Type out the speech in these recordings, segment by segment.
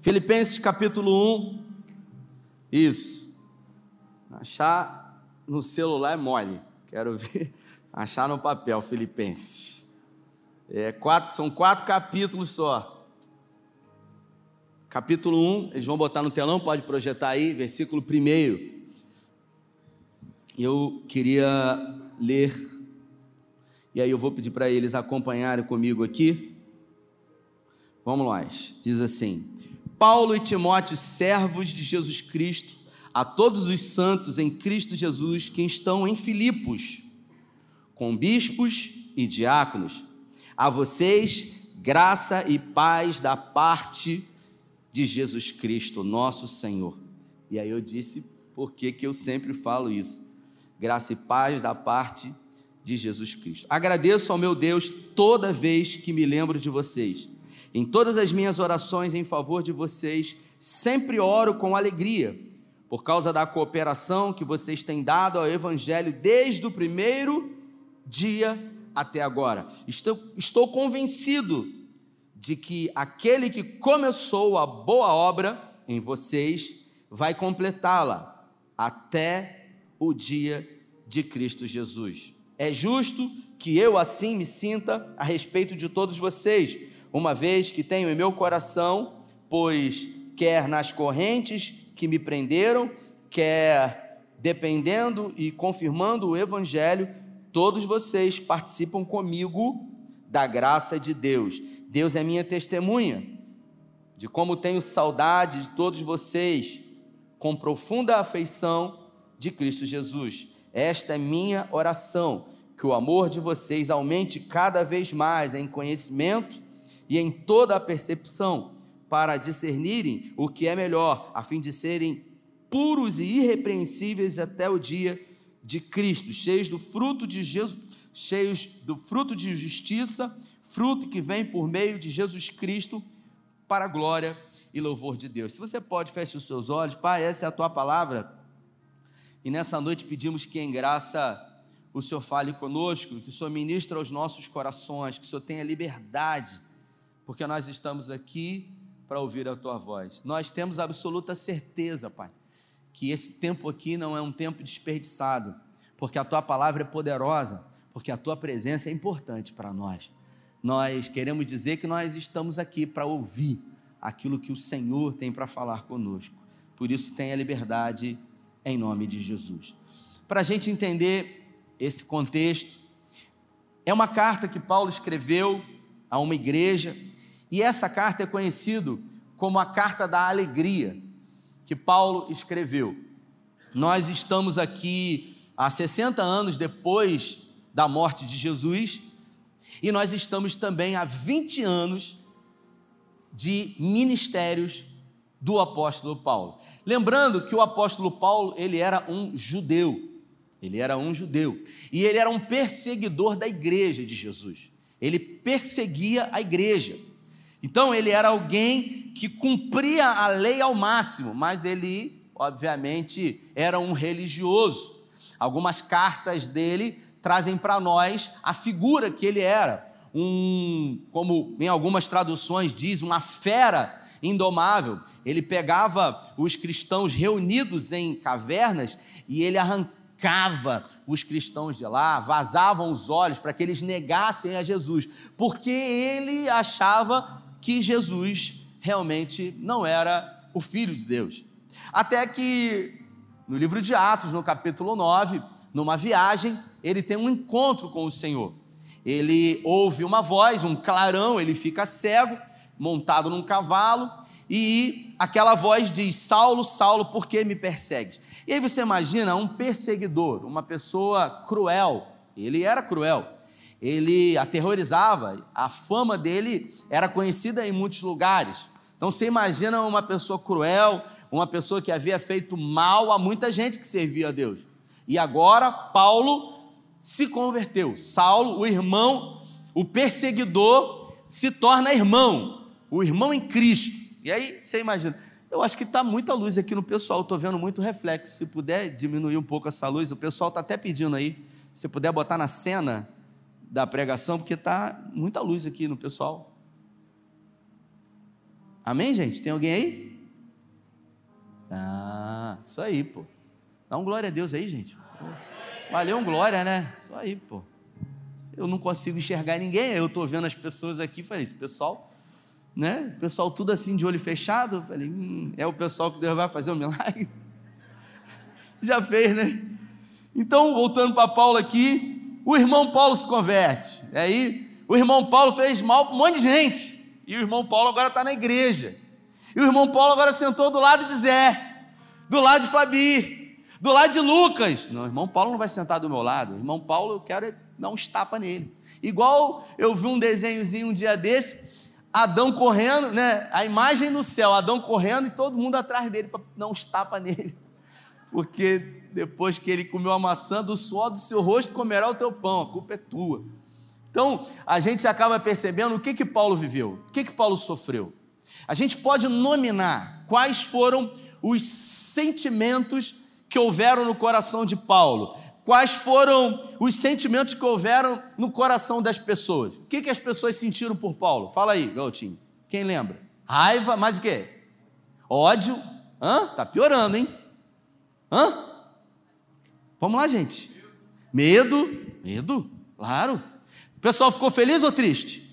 Filipenses capítulo 1. Isso. Achar no celular é mole. Quero ver. Achar no papel, Filipenses. É, quatro, são quatro capítulos só. Capítulo 1, eles vão botar no telão, pode projetar aí, versículo 1. Eu queria ler, e aí eu vou pedir para eles acompanharem comigo aqui. Vamos lá, diz assim: Paulo e Timóteo, servos de Jesus Cristo, a todos os santos em Cristo Jesus que estão em Filipos, com bispos e diáconos, a vocês graça e paz da parte de Jesus Cristo, nosso Senhor. E aí eu disse por que eu sempre falo isso. Graça e paz da parte de Jesus Cristo. Agradeço ao meu Deus toda vez que me lembro de vocês. Em todas as minhas orações em favor de vocês, sempre oro com alegria, por causa da cooperação que vocês têm dado ao Evangelho desde o primeiro dia até agora. Estou, estou convencido de que aquele que começou a boa obra em vocês vai completá-la até o dia de Cristo Jesus. É justo que eu assim me sinta a respeito de todos vocês, uma vez que tenho em meu coração, pois quer nas correntes que me prenderam, quer dependendo e confirmando o evangelho, todos vocês participam comigo da graça de Deus. Deus é minha testemunha de como tenho saudade de todos vocês, com profunda afeição de Cristo Jesus. Esta é minha oração, que o amor de vocês aumente cada vez mais em conhecimento e em toda a percepção, para discernirem o que é melhor, a fim de serem puros e irrepreensíveis até o dia de Cristo, cheios do fruto de Jesus, cheios do fruto de justiça fruto que vem por meio de Jesus Cristo para a glória e louvor de Deus. Se você pode, feche os seus olhos. Pai, essa é a tua palavra. E nessa noite pedimos que em graça o Senhor fale conosco, que o Senhor ministre aos nossos corações, que o Senhor tenha liberdade, porque nós estamos aqui para ouvir a tua voz. Nós temos absoluta certeza, Pai, que esse tempo aqui não é um tempo desperdiçado, porque a tua palavra é poderosa, porque a tua presença é importante para nós nós queremos dizer que nós estamos aqui para ouvir aquilo que o Senhor tem para falar conosco. Por isso, tenha liberdade em nome de Jesus. Para a gente entender esse contexto, é uma carta que Paulo escreveu a uma igreja, e essa carta é conhecida como a carta da alegria que Paulo escreveu. Nós estamos aqui há 60 anos depois da morte de Jesus, e nós estamos também há 20 anos de ministérios do apóstolo Paulo. Lembrando que o apóstolo Paulo, ele era um judeu. Ele era um judeu. E ele era um perseguidor da igreja de Jesus. Ele perseguia a igreja. Então ele era alguém que cumpria a lei ao máximo, mas ele, obviamente, era um religioso. Algumas cartas dele trazem para nós a figura que ele era. Um, como em algumas traduções diz, uma fera indomável. Ele pegava os cristãos reunidos em cavernas e ele arrancava os cristãos de lá, vazavam os olhos para que eles negassem a Jesus, porque ele achava que Jesus realmente não era o filho de Deus. Até que no livro de Atos, no capítulo 9, numa viagem, ele tem um encontro com o Senhor. Ele ouve uma voz, um clarão, ele fica cego, montado num cavalo, e aquela voz diz: Saulo, Saulo, por que me persegues? E aí você imagina um perseguidor, uma pessoa cruel. Ele era cruel. Ele aterrorizava, a fama dele era conhecida em muitos lugares. Então você imagina uma pessoa cruel, uma pessoa que havia feito mal a muita gente que servia a Deus. E agora Paulo se converteu. Saulo, o irmão, o perseguidor, se torna irmão, o irmão em Cristo. E aí você imagina, eu acho que está muita luz aqui no pessoal, estou vendo muito reflexo. Se puder diminuir um pouco essa luz, o pessoal está até pedindo aí. Se puder botar na cena da pregação, porque está muita luz aqui no pessoal. Amém, gente? Tem alguém aí? Ah, isso aí, pô. Dá um glória a Deus aí, gente. Valeu um glória, né? Isso aí, pô. Eu não consigo enxergar ninguém. Eu estou vendo as pessoas aqui, falei, esse pessoal, né? O pessoal tudo assim de olho fechado. Falei, hum, é o pessoal que Deus vai fazer o milagre. Já fez, né? Então, voltando para Paulo aqui, o irmão Paulo se converte. E aí, o irmão Paulo fez mal para um monte de gente. E o irmão Paulo agora está na igreja. E o irmão Paulo agora sentou do lado de Zé, do lado de Fabi, do lado de Lucas. Não, o irmão Paulo não vai sentar do meu lado. O irmão Paulo, eu quero dar uns tapas nele. Igual eu vi um desenhozinho um dia desse, Adão correndo, né? A imagem no céu, Adão correndo e todo mundo atrás dele para dar uns tapas nele. Porque depois que ele comeu a maçã, do suor do seu rosto comerá o teu pão, a culpa é tua. Então, a gente acaba percebendo o que que Paulo viveu, o que que Paulo sofreu. A gente pode nominar quais foram os sentimentos que houveram no coração de Paulo, quais foram os sentimentos que houveram no coração das pessoas. O que, que as pessoas sentiram por Paulo? Fala aí, Galtinho. Quem lembra? Raiva, mais o quê? Ódio. Hã? Tá piorando, hein? Hã? Vamos lá, gente. Medo. Medo, claro. O pessoal ficou feliz ou triste?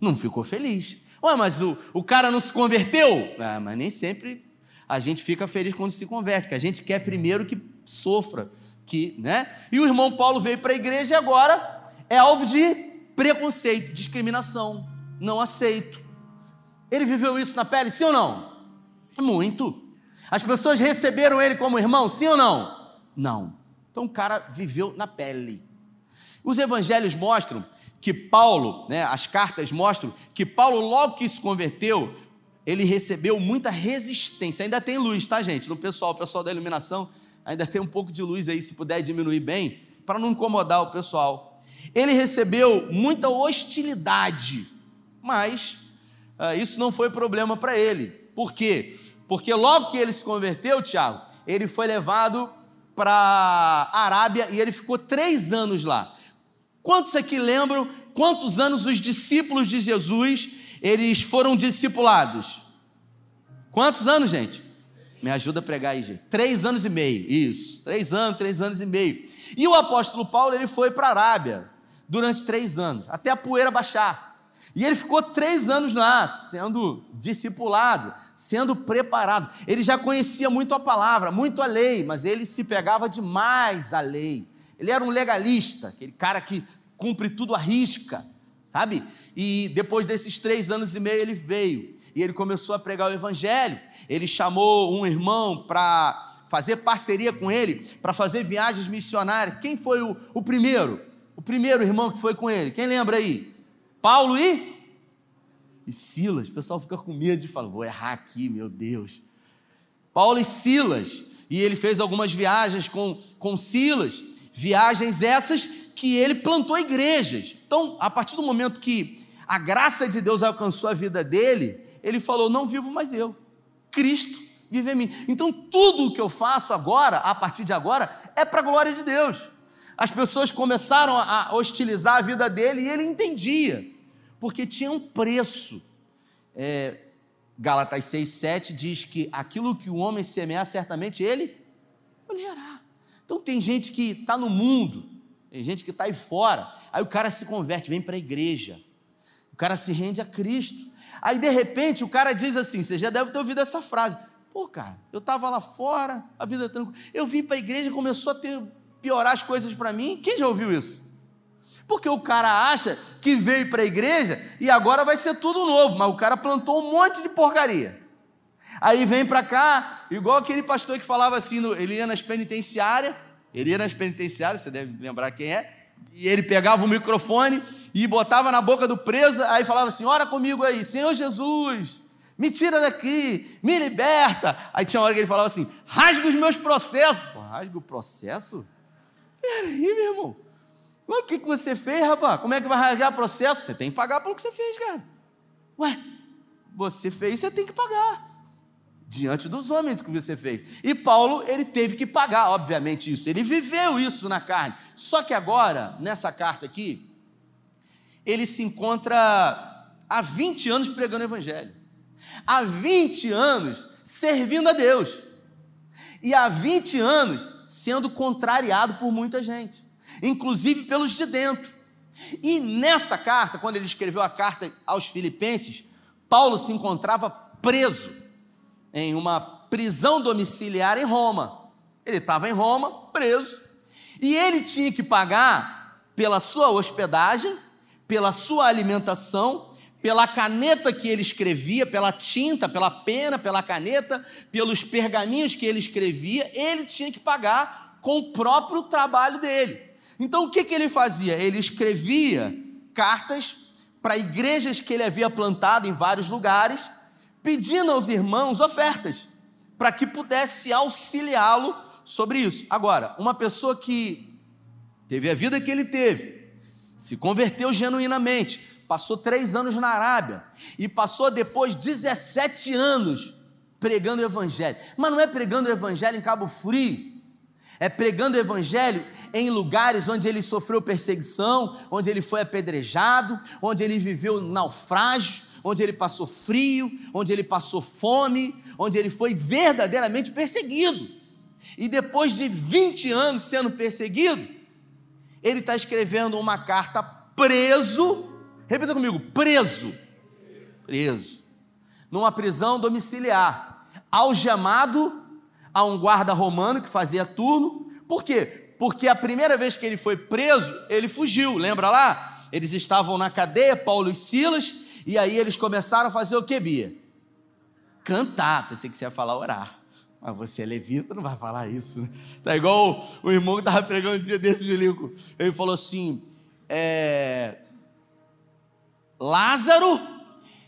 Não ficou feliz. Ué, mas o, o cara não se converteu? Ah, mas nem sempre a gente fica feliz quando se converte, que a gente quer primeiro que sofra, que, né? E o irmão Paulo veio para a igreja e agora é alvo de preconceito, discriminação, não aceito. Ele viveu isso na pele, sim ou não? Muito. As pessoas receberam ele como irmão, sim ou não? Não. Então o cara viveu na pele. Os evangelhos mostram que Paulo, né, as cartas mostram que Paulo, logo que se converteu, ele recebeu muita resistência. Ainda tem luz, tá, gente? No pessoal, o pessoal da iluminação, ainda tem um pouco de luz aí, se puder diminuir bem, para não incomodar o pessoal. Ele recebeu muita hostilidade, mas uh, isso não foi problema para ele. Por quê? Porque logo que ele se converteu, Tiago, ele foi levado para a Arábia e ele ficou três anos lá. Quantos aqui lembram quantos anos os discípulos de Jesus eles foram discipulados. Quantos anos, gente? Me ajuda a pregar aí, gente. Três anos e meio, isso. Três anos, três anos e meio. E o apóstolo Paulo, ele foi para a Arábia durante três anos, até a poeira baixar. E ele ficou três anos lá, sendo discipulado, sendo preparado. Ele já conhecia muito a palavra, muito a lei, mas ele se pegava demais à lei. Ele era um legalista, aquele cara que cumpre tudo à risca sabe? E depois desses três anos e meio ele veio e ele começou a pregar o evangelho. Ele chamou um irmão para fazer parceria com ele, para fazer viagens missionárias. Quem foi o, o primeiro? O primeiro irmão que foi com ele? Quem lembra aí? Paulo e e Silas. O pessoal fica com medo de falar, vou errar aqui, meu Deus. Paulo e Silas. E ele fez algumas viagens com, com Silas, viagens essas que ele plantou igrejas. Então, a partir do momento que a graça de Deus alcançou a vida dele, ele falou: Não vivo mais eu, Cristo vive em mim. Então, tudo o que eu faço agora, a partir de agora, é para a glória de Deus. As pessoas começaram a hostilizar a vida dele e ele entendia, porque tinha um preço. É, Gálatas 6,7 diz que aquilo que o homem semear, certamente ele colherá. Então, tem gente que está no mundo, tem gente que está aí fora, Aí o cara se converte, vem para a igreja. O cara se rende a Cristo. Aí de repente o cara diz assim: você já deve ter ouvido essa frase. Pô, cara, eu estava lá fora, a vida tranquila. Eu vim para a igreja começou a ter, piorar as coisas para mim. Quem já ouviu isso? Porque o cara acha que veio para a igreja e agora vai ser tudo novo, mas o cara plantou um monte de porcaria. Aí vem para cá, igual aquele pastor que falava assim, ele ia nas penitenciárias, ele ia nas penitenciárias, você deve lembrar quem é, e ele pegava o microfone e botava na boca do preso, aí falava assim: Ora comigo aí, Senhor Jesus, me tira daqui, me liberta. Aí tinha uma hora que ele falava assim: rasga os meus processos. Pô, rasga o processo? Peraí, meu irmão. O que, que você fez, rapaz? Como é que vai rasgar processo? Você tem que pagar pelo que você fez, cara. Ué, você fez, você tem que pagar diante dos homens que você fez. E Paulo, ele teve que pagar, obviamente, isso. Ele viveu isso na carne. Só que agora, nessa carta aqui, ele se encontra há 20 anos pregando o evangelho. há 20 anos servindo a Deus, e há 20 anos sendo contrariado por muita gente, inclusive pelos de dentro. E nessa carta, quando ele escreveu a carta aos Filipenses, Paulo se encontrava preso em uma prisão domiciliar em Roma. Ele estava em Roma, preso, e ele tinha que pagar pela sua hospedagem, pela sua alimentação, pela caneta que ele escrevia, pela tinta, pela pena, pela caneta, pelos pergaminhos que ele escrevia, ele tinha que pagar com o próprio trabalho dele. Então o que, que ele fazia? Ele escrevia cartas para igrejas que ele havia plantado em vários lugares, pedindo aos irmãos ofertas, para que pudesse auxiliá-lo sobre isso. Agora, uma pessoa que teve a vida que ele teve, se converteu genuinamente, passou três anos na Arábia e passou depois 17 anos pregando o Evangelho. Mas não é pregando o Evangelho em Cabo Frio, é pregando o Evangelho em lugares onde ele sofreu perseguição, onde ele foi apedrejado, onde ele viveu naufrágio, onde ele passou frio, onde ele passou fome, onde ele foi verdadeiramente perseguido. E depois de 20 anos sendo perseguido, ele está escrevendo uma carta preso Repita comigo: preso. Preso. Numa prisão domiciliar. Algemado a um guarda romano que fazia turno. Por quê? Porque a primeira vez que ele foi preso, ele fugiu. Lembra lá? Eles estavam na cadeia, Paulo e Silas, e aí eles começaram a fazer o que, Bia? Cantar. Pensei que você ia falar orar. Mas você é levita, não vai falar isso. Né? Tá igual o, irmão que estava pregando um dia desse, Julico. Ele falou assim: é, Lázaro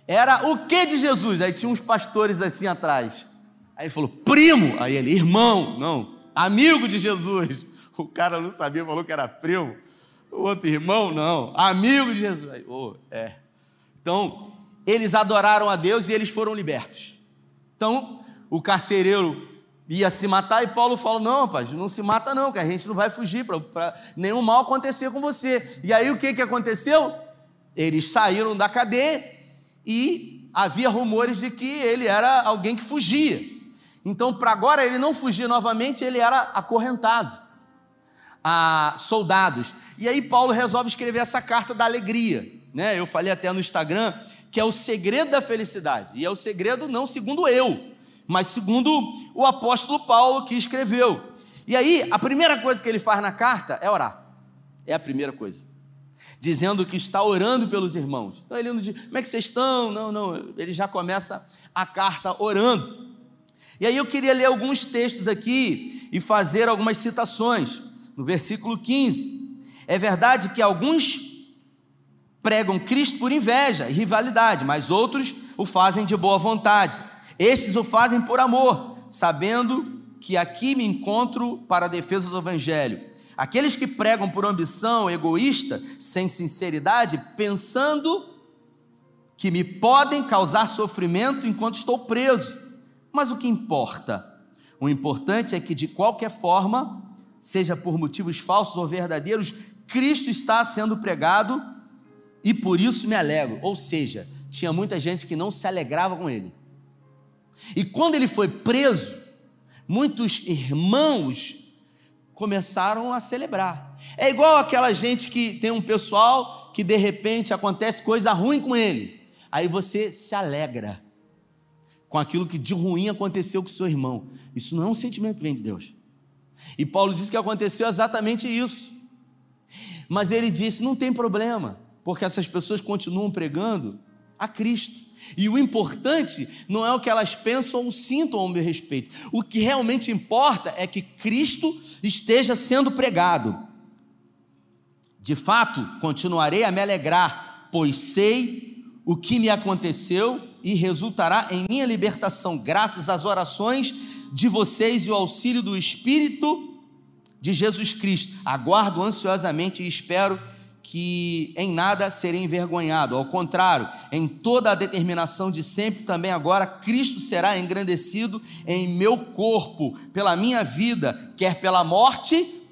era o que de Jesus? Aí tinha uns pastores assim atrás. Aí ele falou, primo. Aí ele, irmão. Não, amigo de Jesus. O cara não sabia, falou que era primo. O outro irmão, não, amigo de Jesus. Aí, oh, é. Então, eles adoraram a Deus e eles foram libertos. Então, o carcereiro ia se matar e Paulo falou: Não, rapaz, não se mata, não, que a gente não vai fugir para nenhum mal acontecer com você. E aí o que, que aconteceu? Eles saíram da cadeia e havia rumores de que ele era alguém que fugia. Então, para agora ele não fugir novamente, ele era acorrentado a soldados. E aí Paulo resolve escrever essa carta da alegria, né? Eu falei até no Instagram que é o segredo da felicidade. E é o segredo não segundo eu, mas segundo o apóstolo Paulo que escreveu. E aí, a primeira coisa que ele faz na carta é orar. É a primeira coisa dizendo que está orando pelos irmãos. Então ele não diz, como é que vocês estão? Não, não, ele já começa a carta orando. E aí eu queria ler alguns textos aqui e fazer algumas citações. No versículo 15, é verdade que alguns pregam Cristo por inveja e rivalidade, mas outros o fazem de boa vontade. Estes o fazem por amor, sabendo que aqui me encontro para a defesa do evangelho. Aqueles que pregam por ambição egoísta, sem sinceridade, pensando que me podem causar sofrimento enquanto estou preso. Mas o que importa? O importante é que, de qualquer forma, seja por motivos falsos ou verdadeiros, Cristo está sendo pregado e por isso me alegro. Ou seja, tinha muita gente que não se alegrava com ele. E quando ele foi preso, muitos irmãos começaram a celebrar. É igual aquela gente que tem um pessoal que de repente acontece coisa ruim com ele. Aí você se alegra com aquilo que de ruim aconteceu com seu irmão. Isso não é um sentimento que vem de Deus. E Paulo disse que aconteceu exatamente isso. Mas ele disse: não tem problema, porque essas pessoas continuam pregando a Cristo. E o importante não é o que elas pensam ou sintam ao meu respeito. O que realmente importa é que Cristo esteja sendo pregado. De fato, continuarei a me alegrar, pois sei o que me aconteceu e resultará em minha libertação, graças às orações de vocês e o auxílio do Espírito de Jesus Cristo. Aguardo ansiosamente e espero que em nada serei envergonhado, ao contrário, em toda a determinação de sempre, também agora, Cristo será engrandecido em meu corpo, pela minha vida, quer pela morte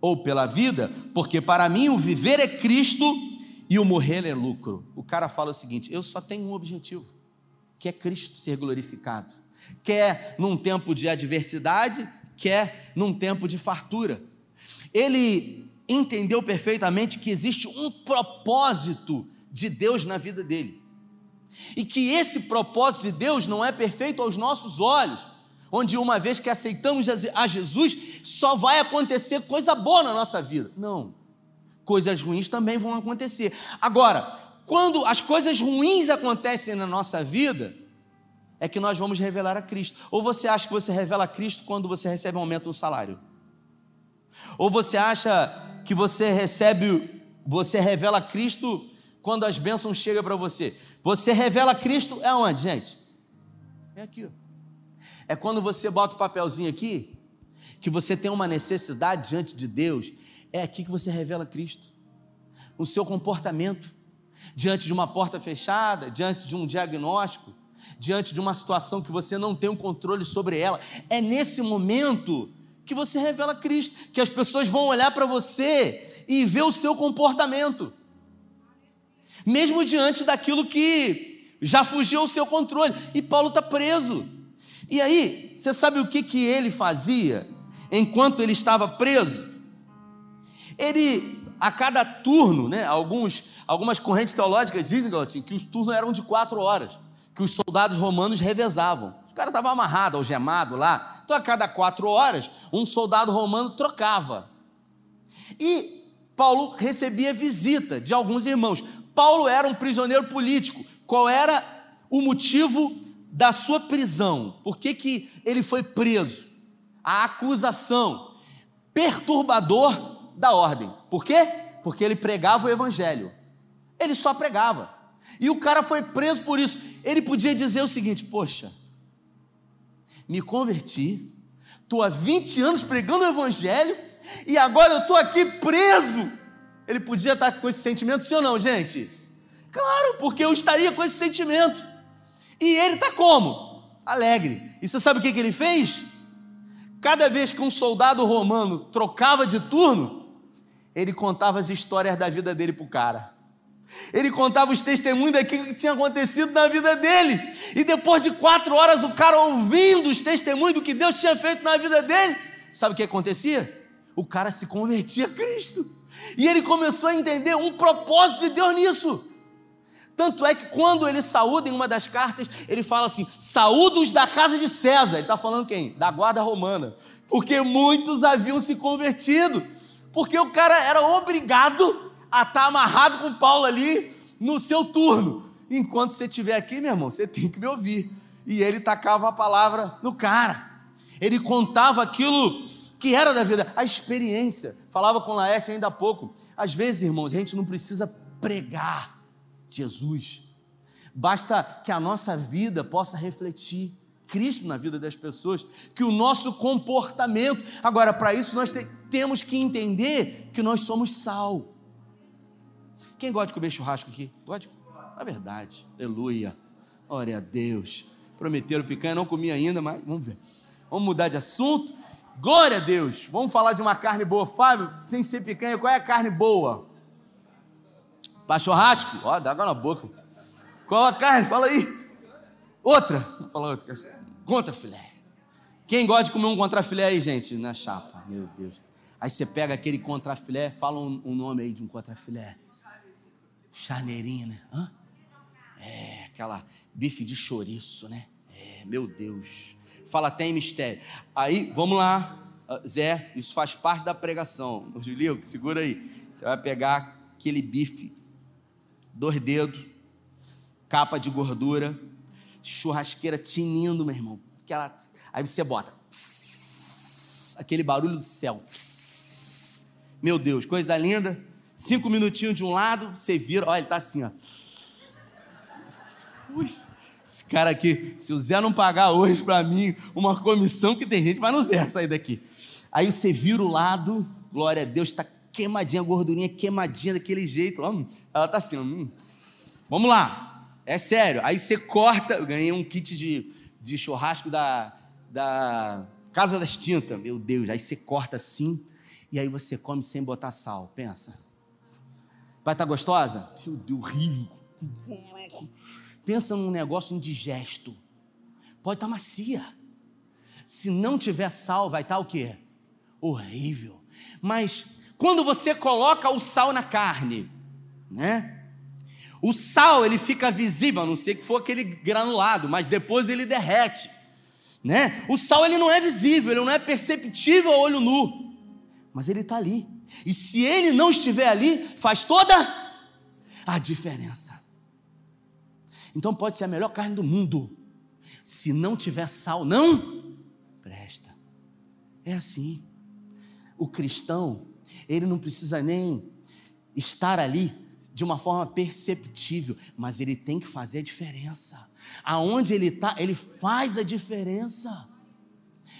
ou pela vida, porque para mim o viver é Cristo e o morrer é lucro. O cara fala o seguinte: eu só tenho um objetivo, quer Cristo ser glorificado. Quer num tempo de adversidade, quer num tempo de fartura. Ele entendeu perfeitamente que existe um propósito de Deus na vida dele. E que esse propósito de Deus não é perfeito aos nossos olhos, onde uma vez que aceitamos a Jesus, só vai acontecer coisa boa na nossa vida. Não. Coisas ruins também vão acontecer. Agora, quando as coisas ruins acontecem na nossa vida, é que nós vamos revelar a Cristo. Ou você acha que você revela a Cristo quando você recebe um aumento no salário? Ou você acha que você recebe, você revela Cristo quando as bênçãos chegam para você? Você revela Cristo é onde, gente? É aqui. Ó. É quando você bota o papelzinho aqui, que você tem uma necessidade diante de Deus, é aqui que você revela Cristo. O seu comportamento diante de uma porta fechada, diante de um diagnóstico, diante de uma situação que você não tem o um controle sobre ela. É nesse momento que você revela Cristo, que as pessoas vão olhar para você e ver o seu comportamento, mesmo diante daquilo que já fugiu ao seu controle. E Paulo está preso. E aí, você sabe o que, que ele fazia enquanto ele estava preso? Ele, a cada turno, né, alguns, algumas correntes teológicas dizem, Galatim, que os turnos eram de quatro horas, que os soldados romanos revezavam. O cara estava amarrado, algemado lá. Então, a cada quatro horas, um soldado romano trocava. E Paulo recebia visita de alguns irmãos. Paulo era um prisioneiro político. Qual era o motivo da sua prisão? Por que, que ele foi preso? A acusação. Perturbador da ordem. Por quê? Porque ele pregava o evangelho. Ele só pregava. E o cara foi preso por isso. Ele podia dizer o seguinte: Poxa, me converti, estou há 20 anos pregando o Evangelho e agora eu estou aqui preso. Ele podia estar com esse sentimento, sim ou não, gente? Claro, porque eu estaria com esse sentimento. E ele está como? Alegre. E você sabe o que, que ele fez? Cada vez que um soldado romano trocava de turno, ele contava as histórias da vida dele para o cara. Ele contava os testemunhos daquilo que tinha acontecido na vida dele. E depois de quatro horas, o cara ouvindo os testemunhos do que Deus tinha feito na vida dele, sabe o que acontecia? O cara se convertia a Cristo. E ele começou a entender um propósito de Deus nisso. Tanto é que quando ele saúda em uma das cartas, ele fala assim: saúdos da casa de César. Ele está falando quem? Da guarda romana. Porque muitos haviam se convertido. Porque o cara era obrigado a estar tá amarrado com Paulo ali no seu turno. Enquanto você estiver aqui, meu irmão, você tem que me ouvir. E ele tacava a palavra no cara. Ele contava aquilo que era da vida, a experiência. Falava com Laerte ainda há pouco. Às vezes, irmãos, a gente não precisa pregar Jesus. Basta que a nossa vida possa refletir Cristo na vida das pessoas, que o nosso comportamento. Agora, para isso, nós te, temos que entender que nós somos sal. Quem gosta de comer churrasco aqui? Gosta? É verdade. Aleluia. Glória a Deus. Prometeram picanha, não comi ainda, mas vamos ver. Vamos mudar de assunto. Glória a Deus. Vamos falar de uma carne boa. Fábio, sem ser picanha, qual é a carne boa? Para churrasco? Ó, dá água na boca. Qual a carne? Fala aí. Outra. Falar outra. Contra filé. Quem gosta de comer um contrafilé aí, gente? Na chapa. Meu Deus. Aí você pega aquele contrafilé, fala um, um nome aí de um contrafilé. Charneirinha, né? Hã? É, aquela bife de chouriço, né? É, meu Deus. Fala até em mistério. Aí, vamos lá, ah, Zé, isso faz parte da pregação. Julio, segura aí. Você vai pegar aquele bife, dois dedos, capa de gordura, churrasqueira tinindo, meu irmão. Aquela, aí você bota aquele barulho do céu. Meu Deus, coisa linda. Cinco minutinhos de um lado, você vira, olha, ele está assim, ó. Esse cara aqui, se o Zé não pagar hoje para mim uma comissão, que tem gente vai no Zé sair daqui. Aí você vira o lado, glória a Deus, está queimadinha, gordurinha queimadinha daquele jeito. Ó, ela está assim, ó, hum. vamos lá, é sério. Aí você corta, eu ganhei um kit de, de churrasco da, da Casa das Tintas, meu Deus. Aí você corta assim, e aí você come sem botar sal, pensa. Vai estar tá gostosa? Meu Deus, horrível. Pensa num negócio indigesto. Pode estar tá macia. Se não tiver sal, vai estar tá o quê? Horrível. Mas quando você coloca o sal na carne, né? O sal ele fica visível, a não ser que for aquele granulado, mas depois ele derrete, né? O sal ele não é visível, ele não é perceptível a olho nu, mas ele está ali. E se ele não estiver ali, faz toda a diferença. Então pode ser a melhor carne do mundo, se não tiver sal, não presta. É assim. O cristão, ele não precisa nem estar ali de uma forma perceptível, mas ele tem que fazer a diferença. Aonde ele está, ele faz a diferença.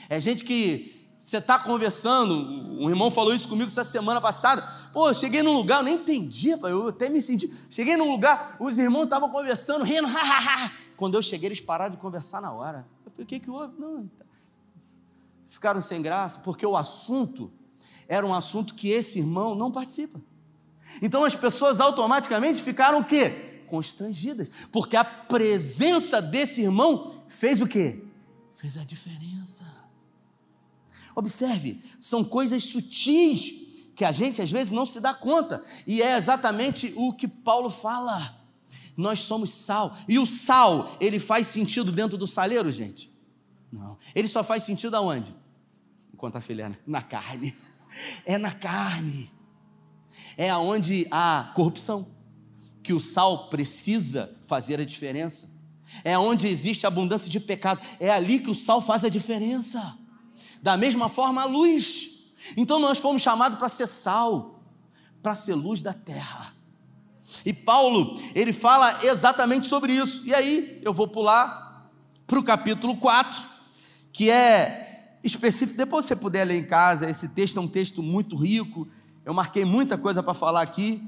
É gente que você está conversando, um irmão falou isso comigo essa semana passada. Pô, eu cheguei num lugar, eu nem entendi, eu até me senti. Cheguei num lugar, os irmãos estavam conversando, rindo, ha, Quando eu cheguei, eles pararam de conversar na hora. Eu falei, o que, que houve? Não, ficaram sem graça, porque o assunto era um assunto que esse irmão não participa. Então as pessoas automaticamente ficaram o quê? Constrangidas, porque a presença desse irmão fez o quê? Fez a diferença. Observe, são coisas sutis que a gente às vezes não se dá conta, e é exatamente o que Paulo fala. Nós somos sal, e o sal, ele faz sentido dentro do saleiro, gente? Não, ele só faz sentido aonde? Enquanto a né? na carne. É na carne. É aonde há corrupção, que o sal precisa fazer a diferença. É onde existe abundância de pecado. É ali que o sal faz a diferença. Da mesma forma, a luz. Então nós fomos chamados para ser sal, para ser luz da terra. E Paulo, ele fala exatamente sobre isso. E aí, eu vou pular para o capítulo 4, que é específico. Depois você puder ler em casa, esse texto é um texto muito rico. Eu marquei muita coisa para falar aqui.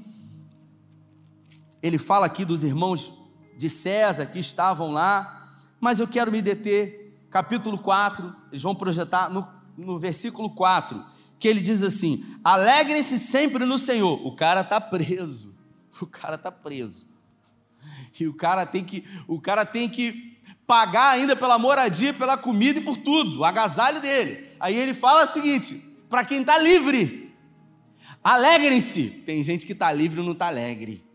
Ele fala aqui dos irmãos de César que estavam lá, mas eu quero me deter capítulo 4, eles vão projetar no, no versículo 4, que ele diz assim: alegrem-se sempre no Senhor. O cara está preso, o cara está preso. E o cara tem que, o cara tem que pagar ainda pela moradia, pela comida e por tudo, o agasalho dele. Aí ele fala o seguinte: para quem está livre, alegrem-se. Tem gente que está livre e não está alegre.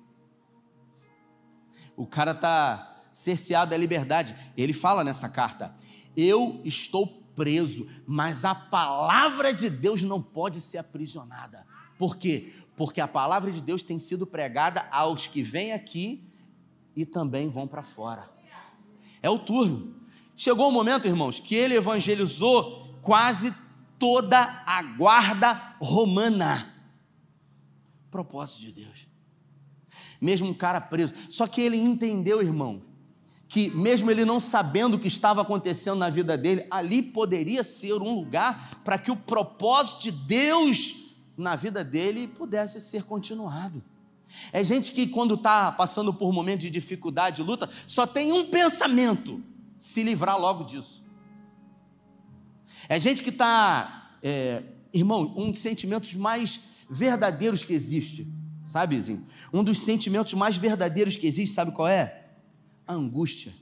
O cara está cerceado da liberdade. Ele fala nessa carta: eu estou preso, mas a palavra de Deus não pode ser aprisionada. Por quê? Porque a palavra de Deus tem sido pregada aos que vêm aqui e também vão para fora. É o turno. Chegou o momento, irmãos, que ele evangelizou quase toda a guarda romana. Propósito de Deus. Mesmo um cara preso. Só que ele entendeu, irmão, que, mesmo ele não sabendo o que estava acontecendo na vida dele, ali poderia ser um lugar para que o propósito de Deus na vida dele pudesse ser continuado. É gente que, quando está passando por um momento de dificuldade, luta, só tem um pensamento: se livrar logo disso. É gente que está, é, irmão, um dos sentimentos mais verdadeiros que existe, sabe, Zinho? Um dos sentimentos mais verdadeiros que existe, sabe qual é? a angústia.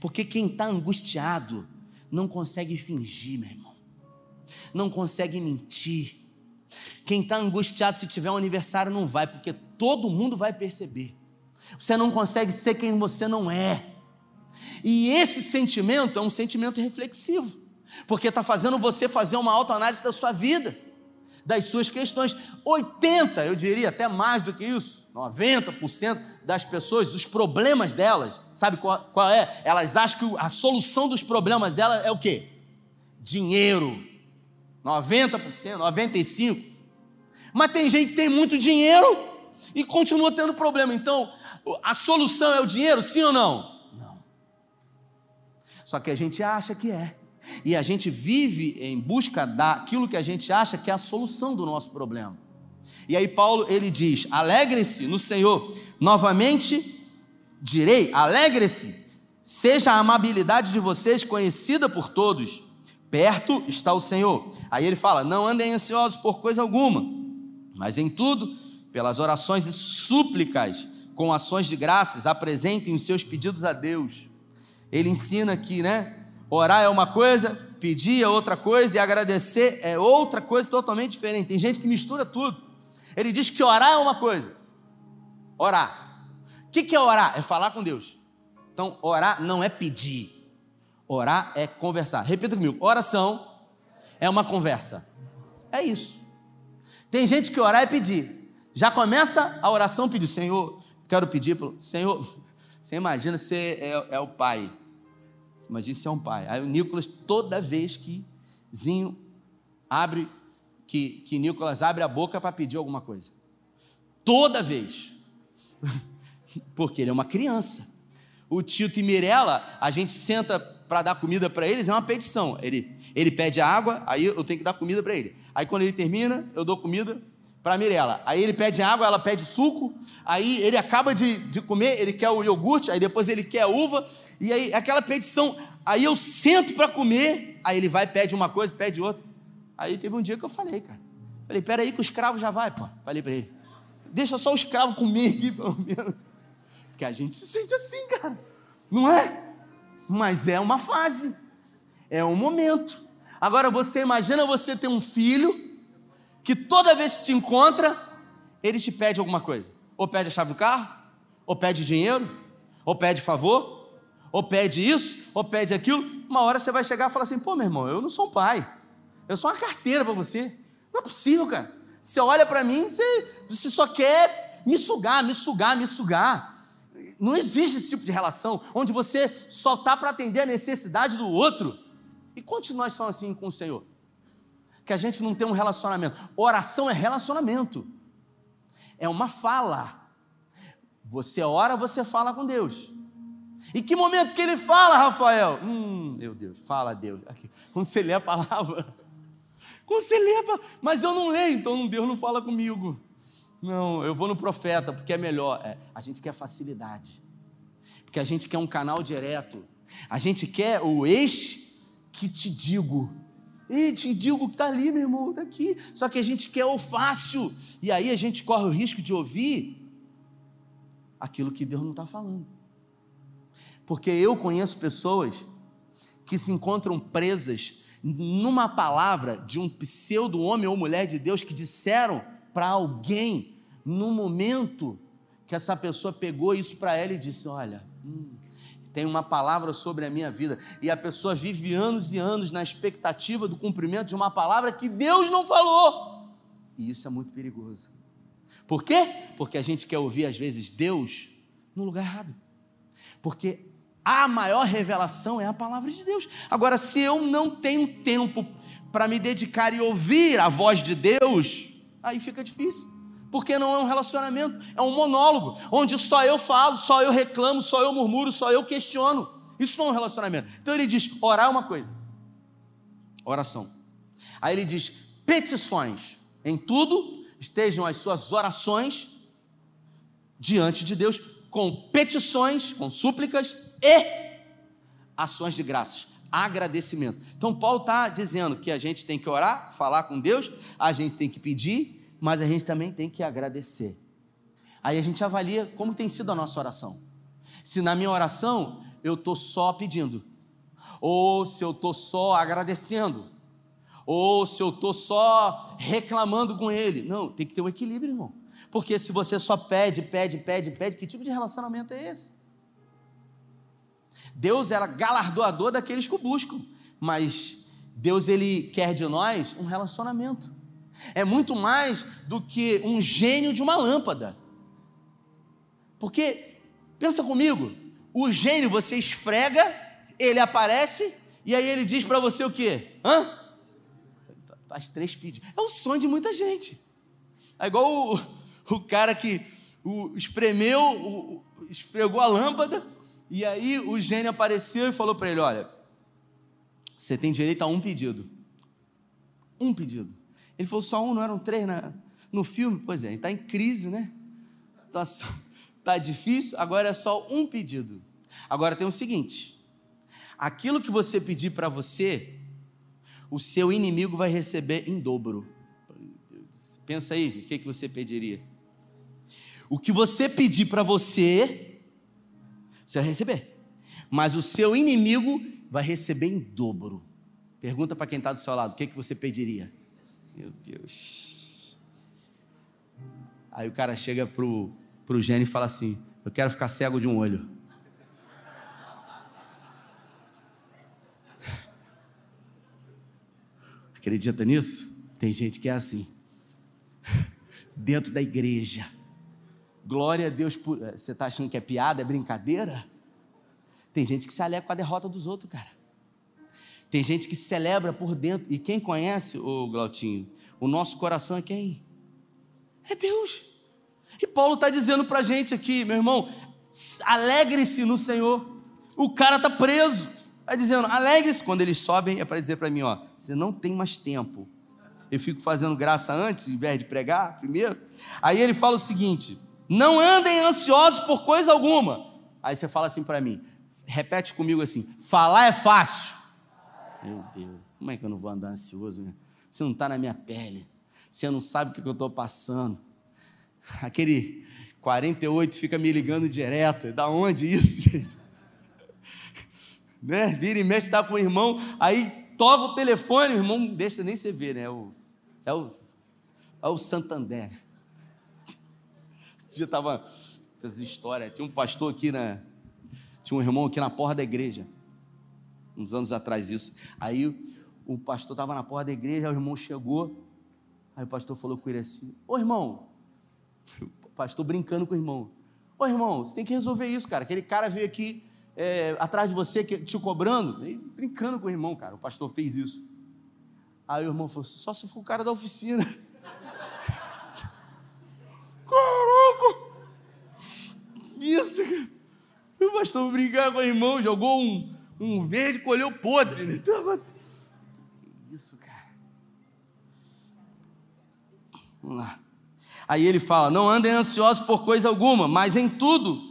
Porque quem está angustiado não consegue fingir, meu irmão. Não consegue mentir. Quem está angustiado, se tiver um aniversário, não vai, porque todo mundo vai perceber. Você não consegue ser quem você não é. E esse sentimento é um sentimento reflexivo, porque está fazendo você fazer uma autoanálise da sua vida, das suas questões. 80, eu diria, até mais do que isso, 90% das pessoas, os problemas delas, sabe qual, qual, é? Elas acham que a solução dos problemas delas é o quê? Dinheiro. 90%, 95%. Mas tem gente que tem muito dinheiro e continua tendo problema. Então, a solução é o dinheiro, sim ou não? Não. Só que a gente acha que é. E a gente vive em busca daquilo que a gente acha que é a solução do nosso problema. E aí Paulo ele diz: "Alegre-se no Senhor". Novamente direi: alegre-se. Seja a amabilidade de vocês conhecida por todos. Perto está o Senhor. Aí ele fala: "Não andem ansiosos por coisa alguma, mas em tudo, pelas orações e súplicas, com ações de graças, apresentem os seus pedidos a Deus. Ele ensina que, né? Orar é uma coisa, pedir é outra coisa e agradecer é outra coisa totalmente diferente. Tem gente que mistura tudo. Ele diz que orar é uma coisa. Orar. O que é orar? É falar com Deus. Então, orar não é pedir. Orar é conversar. Repita comigo: oração é uma conversa. É isso. Tem gente que orar é pedir. Já começa a oração pedir, Senhor, quero pedir, pro Senhor, você imagina você é, é o pai. Imagina você é um pai. Aí o Nicolas, toda vez que Zinho abre, que, que Nicolas abre a boca para pedir alguma coisa. Toda vez. Porque ele é uma criança. O Tito e Mirella, a gente senta para dar comida para eles, é uma petição. Ele, ele pede água, aí eu tenho que dar comida para ele. Aí quando ele termina, eu dou comida para Mirella. Aí ele pede água, ela pede suco, aí ele acaba de, de comer, ele quer o iogurte, aí depois ele quer a uva, e aí aquela petição, aí eu sento para comer, aí ele vai, pede uma coisa, pede outra. Aí teve um dia que eu falei, cara, falei, peraí que o escravo já vai, pô. Falei para ele, deixa só o escravo comer aqui, pelo menos. Porque a gente se sente assim, cara, não é? Mas é uma fase, é um momento. Agora você imagina você ter um filho que toda vez que te encontra, ele te pede alguma coisa. Ou pede a chave do carro, ou pede dinheiro, ou pede favor, ou pede isso, ou pede aquilo. Uma hora você vai chegar e falar assim: pô, meu irmão, eu não sou um pai, eu sou uma carteira para você. Não é possível, cara. Você olha para mim, você, você só quer me sugar, me sugar, me sugar. Não existe esse tipo de relação onde você só está para atender a necessidade do outro. E quantos nós somos assim com o Senhor? Que a gente não tem um relacionamento. Oração é relacionamento, é uma fala. Você ora, você fala com Deus. E que momento que ele fala, Rafael? Hum, meu Deus, fala Deus. Aqui, quando você lê a palavra, quando você lê a palavra, mas eu não leio, então Deus não fala comigo. Não, eu vou no profeta porque é melhor. É, a gente quer facilidade, porque a gente quer um canal direto. A gente quer o ex que te digo. E te digo que está ali, meu irmão, está aqui. Só que a gente quer o fácil. E aí a gente corre o risco de ouvir aquilo que Deus não está falando. Porque eu conheço pessoas que se encontram presas numa palavra de um pseudo homem ou mulher de Deus que disseram para alguém no momento que essa pessoa pegou isso para ela e disse: Olha, hum, tem uma palavra sobre a minha vida. E a pessoa vive anos e anos na expectativa do cumprimento de uma palavra que Deus não falou. E isso é muito perigoso. Por quê? Porque a gente quer ouvir, às vezes, Deus no lugar errado. Porque a maior revelação é a palavra de Deus. Agora, se eu não tenho tempo para me dedicar e ouvir a voz de Deus, aí fica difícil. Porque não é um relacionamento, é um monólogo, onde só eu falo, só eu reclamo, só eu murmuro, só eu questiono. Isso não é um relacionamento. Então ele diz: orar é uma coisa, oração. Aí ele diz: petições. Em tudo estejam as suas orações diante de Deus, com petições, com súplicas e ações de graças agradecimento. Então, Paulo está dizendo que a gente tem que orar, falar com Deus, a gente tem que pedir, mas a gente também tem que agradecer. Aí a gente avalia como tem sido a nossa oração. Se na minha oração eu estou só pedindo, ou se eu estou só agradecendo, ou se eu estou só reclamando com Ele. Não, tem que ter um equilíbrio, irmão. Porque se você só pede, pede, pede, pede, que tipo de relacionamento é esse? Deus era galardoador daqueles que o buscam, mas Deus ele quer de nós um relacionamento. É muito mais do que um gênio de uma lâmpada. Porque pensa comigo, o gênio você esfrega, ele aparece e aí ele diz para você o quê? Hã? Faz três pedidos. É o sonho de muita gente. É igual o, o cara que o, espremeu, o, esfregou a lâmpada, e aí o gênio apareceu e falou para ele: Olha, você tem direito a um pedido. Um pedido. Ele falou: Só um, não eram três na, no filme? Pois é, está em crise, né? A situação está difícil, agora é só um pedido. Agora tem o seguinte: aquilo que você pedir para você, o seu inimigo vai receber em dobro. Pensa aí, o que, que você pediria? O que você pedir para você, você vai receber. Mas o seu inimigo vai receber em dobro. Pergunta para quem está do seu lado: o que, que você pediria? Meu Deus. Aí o cara chega pro, pro gênio e fala assim: Eu quero ficar cego de um olho. Acredita nisso? Tem gente que é assim. Dentro da igreja. Glória a Deus por. Eh, você está achando que é piada, é brincadeira? Tem gente que se alegra com a derrota dos outros, cara. Tem gente que celebra por dentro. E quem conhece, o Glautinho, o nosso coração é quem? É Deus. E Paulo está dizendo para a gente aqui, meu irmão, alegre-se no Senhor. O cara está preso. Está dizendo, alegre-se. Quando eles sobem, é para dizer para mim, ó, você não tem mais tempo. Eu fico fazendo graça antes, em vez de pregar primeiro. Aí ele fala o seguinte: não andem ansiosos por coisa alguma. Aí você fala assim para mim, repete comigo assim: falar é fácil. Meu Deus, como é que eu não vou andar ansioso? Né? Você não está na minha pele, você não sabe o que eu estou passando. Aquele 48 fica me ligando direto, da onde isso, gente? né? Vira e mexe, está com o irmão, aí toca o telefone, o irmão deixa nem você ver, né? É o, é o, é o Santander dia estava essas histórias. Tinha um pastor aqui na. Tinha um irmão aqui na porta da igreja. Uns anos atrás, isso. Aí o pastor estava na porta da igreja, o irmão chegou. Aí o pastor falou com ele assim: Ô irmão, o pastor brincando com o irmão. Ô irmão, você tem que resolver isso, cara. Aquele cara veio aqui é, atrás de você, te cobrando. E, brincando com o irmão, cara. O pastor fez isso. Aí o irmão falou: só se for o cara da oficina. Caraca! Isso, cara. O pastor brincar com o irmão, jogou um, um verde, colheu podre, né? Tava... Isso, cara. Vamos lá. Aí ele fala: Não andem ansiosos por coisa alguma, mas em tudo,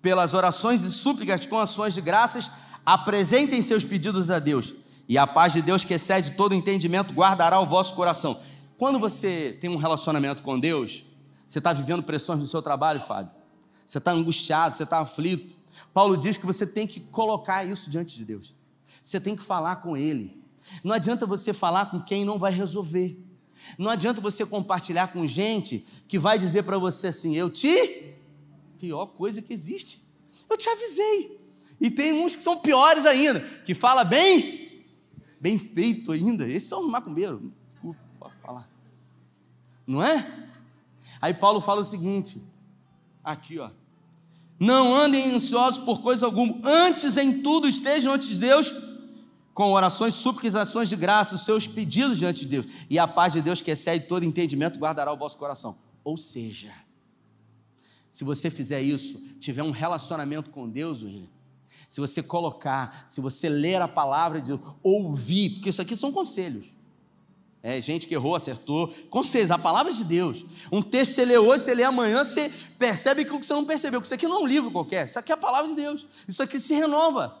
pelas orações e súplicas com ações de graças, apresentem seus pedidos a Deus. E a paz de Deus, que excede todo entendimento, guardará o vosso coração. Quando você tem um relacionamento com Deus, você está vivendo pressões no seu trabalho, Fábio? Você está angustiado, você está aflito. Paulo diz que você tem que colocar isso diante de Deus. Você tem que falar com Ele. Não adianta você falar com quem não vai resolver. Não adianta você compartilhar com gente que vai dizer para você assim: Eu te. Pior coisa que existe. Eu te avisei. E tem uns que são piores ainda, que fala bem, bem feito ainda. Esses são macumbeiros. Posso falar. Não é? Aí Paulo fala o seguinte, aqui ó, não andem ansiosos por coisa alguma, antes em tudo estejam ante de Deus, com orações, súplicas ações de graça, os seus pedidos diante de Deus, e a paz de Deus que excede todo entendimento guardará o vosso coração. Ou seja, se você fizer isso, tiver um relacionamento com Deus, William, se você colocar, se você ler a palavra de Deus, ouvir, porque isso aqui são conselhos. É, gente que errou, acertou. Com certeza, a palavra de Deus. Um texto você lê hoje, você lê amanhã, você percebe aquilo que você não percebeu. Que isso aqui não é um livro qualquer, isso aqui é a palavra de Deus. Isso aqui se renova.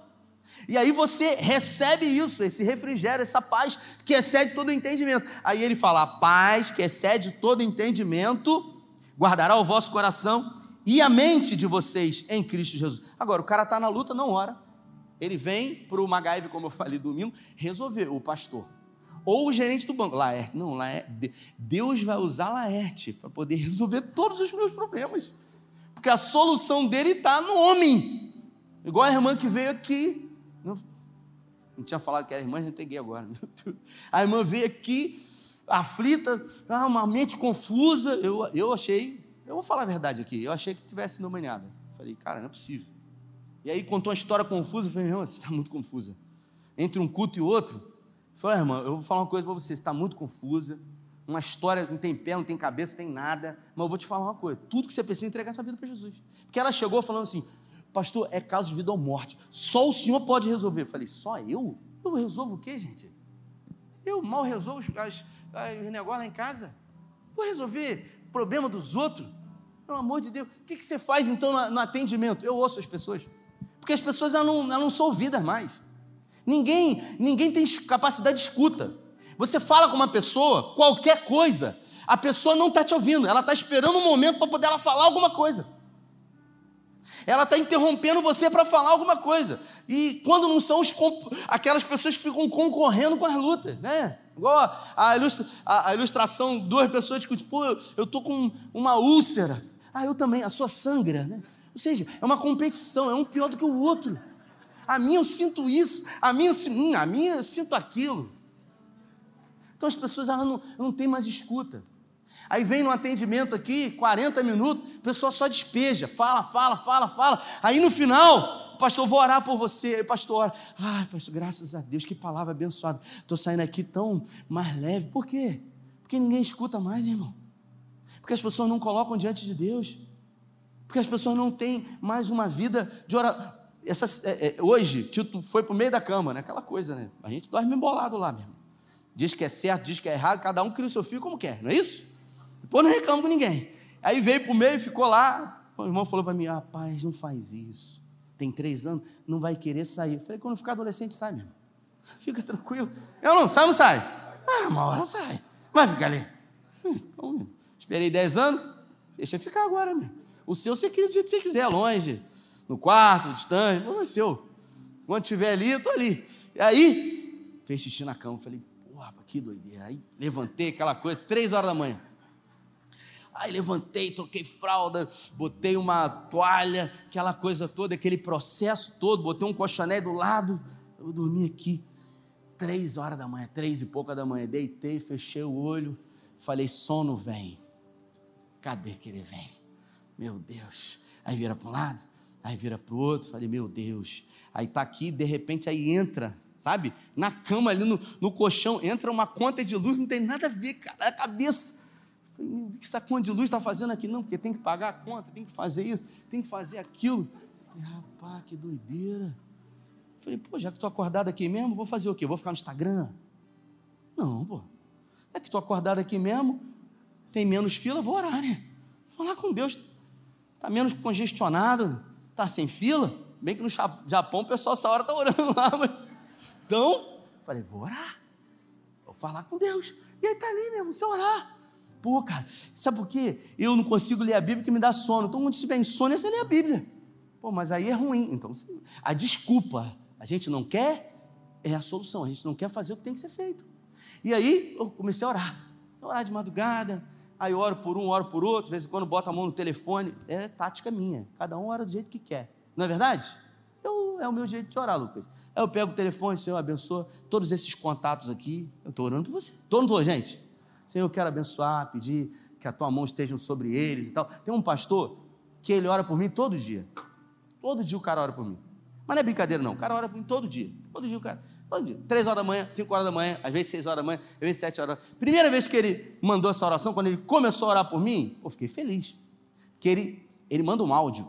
E aí você recebe isso, esse refrigério, essa paz que excede todo entendimento. Aí ele fala: a paz que excede todo entendimento guardará o vosso coração e a mente de vocês em Cristo Jesus. Agora, o cara está na luta, não ora. Ele vem para o MacGyver, como eu falei domingo, resolver, o pastor. Ou o gerente do banco. Laerte, não, Laerte. Deus vai usar Laerte para poder resolver todos os meus problemas. Porque a solução dele está no homem. Igual a irmã que veio aqui. Não, não tinha falado que era irmã, já peguei agora. A irmã veio aqui, aflita, ah, uma mente confusa. Eu, eu achei, eu vou falar a verdade aqui, eu achei que tivesse endemoniada. Falei, cara, não é possível. E aí contou uma história confusa, eu falei, irmã, você está muito confusa. Entre um culto e outro, Falei, irmã, eu vou falar uma coisa para você, você está muito confusa, uma história não tem pé, não tem cabeça, não tem nada, mas eu vou te falar uma coisa, tudo que você precisa é entregar sua vida para Jesus. Porque ela chegou falando assim, pastor, é caso de vida ou morte, só o senhor pode resolver. Eu falei, só eu? Eu resolvo o quê, gente? Eu mal resolvo os, as, os negócios lá em casa? Vou resolver problema dos outros? Pelo amor de Deus, o que, que você faz então no, no atendimento? Eu ouço as pessoas, porque as pessoas elas não, elas não são ouvidas mais. Ninguém, ninguém tem capacidade de escuta. Você fala com uma pessoa, qualquer coisa, A pessoa não está te ouvindo, ela está esperando um momento para poder ela falar alguma coisa. Ela está interrompendo você para falar alguma coisa. E quando não são os, aquelas pessoas que ficam concorrendo com as lutas, né? Igual a, ilustra, a, a ilustração, duas pessoas discutem, pô, eu estou com uma úlcera. Ah, eu também, a sua sangra, né? Ou seja, é uma competição, é um pior do que o outro. A minha eu sinto isso, a minha eu, hum, a minha eu sinto aquilo. Então as pessoas elas não, não têm mais escuta. Aí vem no atendimento aqui, 40 minutos, a pessoa só despeja, fala, fala, fala, fala. Aí no final, pastor, vou orar por você. Aí pastor ora. Ai, pastor, graças a Deus, que palavra abençoada. Estou saindo aqui tão mais leve. Por quê? Porque ninguém escuta mais, irmão. Porque as pessoas não colocam diante de Deus. Porque as pessoas não têm mais uma vida de oração. Essa, é, é, hoje, Tito foi para o meio da cama, né? Aquela coisa, né? A gente dorme embolado lá mesmo. Diz que é certo, diz que é errado, cada um cria o seu filho como quer, não é isso? Depois não reclamo com ninguém. Aí veio para o meio e ficou lá. O irmão falou para mim: rapaz, não faz isso. Tem três anos, não vai querer sair. Eu falei: quando ficar adolescente, sai mesmo. Fica tranquilo. Eu não, sai ou não sai? Ah, uma hora sai. Vai ficar ali. Então, esperei dez anos, deixa ficar agora mesmo. O seu você cria do jeito que você quiser, longe, no quarto, distante, não é seu. Quando estiver ali, eu estou ali. E aí, fez xixi na cama. Falei, porra, que doideira. Aí levantei aquela coisa, três horas da manhã. Aí levantei, troquei fralda, botei uma toalha, aquela coisa toda, aquele processo todo, botei um colchoné do lado. Eu dormi aqui, três horas da manhã, três e pouca da manhã. Deitei, fechei o olho, falei: sono vem. Cadê que ele vem? Meu Deus. Aí vira para um lado, aí vira para o outro. Falei: meu Deus. Aí tá aqui, de repente aí entra, sabe? Na cama ali no, no colchão, entra uma conta de luz, não tem nada a ver, cara, a cabeça. Falei, o que essa conta de luz está fazendo aqui? Não, porque tem que pagar a conta, tem que fazer isso, tem que fazer aquilo. Falei, rapaz, que doideira. Falei, pô, já que estou acordado aqui mesmo, vou fazer o quê? Vou ficar no Instagram? Não, pô. É que estou acordado aqui mesmo, tem menos fila, vou orar, né? Vou falar com Deus. Está menos congestionado, está sem fila. Bem que no Japão o pessoal essa hora está orando lá, mas... Então, falei, vou orar. Vou falar com Deus. E aí está ali mesmo, se orar. Pô, cara, sabe por quê? Eu não consigo ler a Bíblia que me dá sono. Então, quando tiver insônia, você lê a Bíblia. Pô, mas aí é ruim. Então, a desculpa, a gente não quer, é a solução. A gente não quer fazer o que tem que ser feito. E aí, eu comecei a orar. Orar de madrugada. Aí oro por um, oro por outro. De vez em quando boto a mão no telefone. É tática minha. Cada um ora do jeito que quer. Não é verdade? Eu, é o meu jeito de orar, Lucas. Aí eu pego o telefone, Senhor, abençoa todos esses contatos aqui. Eu estou orando por você. Estou, não estou, gente? Senhor, eu quero abençoar, pedir que a tua mão esteja sobre eles e tal. Tem um pastor que ele ora por mim todo dia. Todo dia o cara ora por mim. Mas não é brincadeira, não. O cara ora por mim todo dia. Todo dia o cara. Três horas da manhã, cinco horas da manhã, às vezes seis horas da manhã, às vezes sete horas. Primeira vez que ele mandou essa oração, quando ele começou a orar por mim, eu fiquei feliz. Que ele, ele manda um áudio.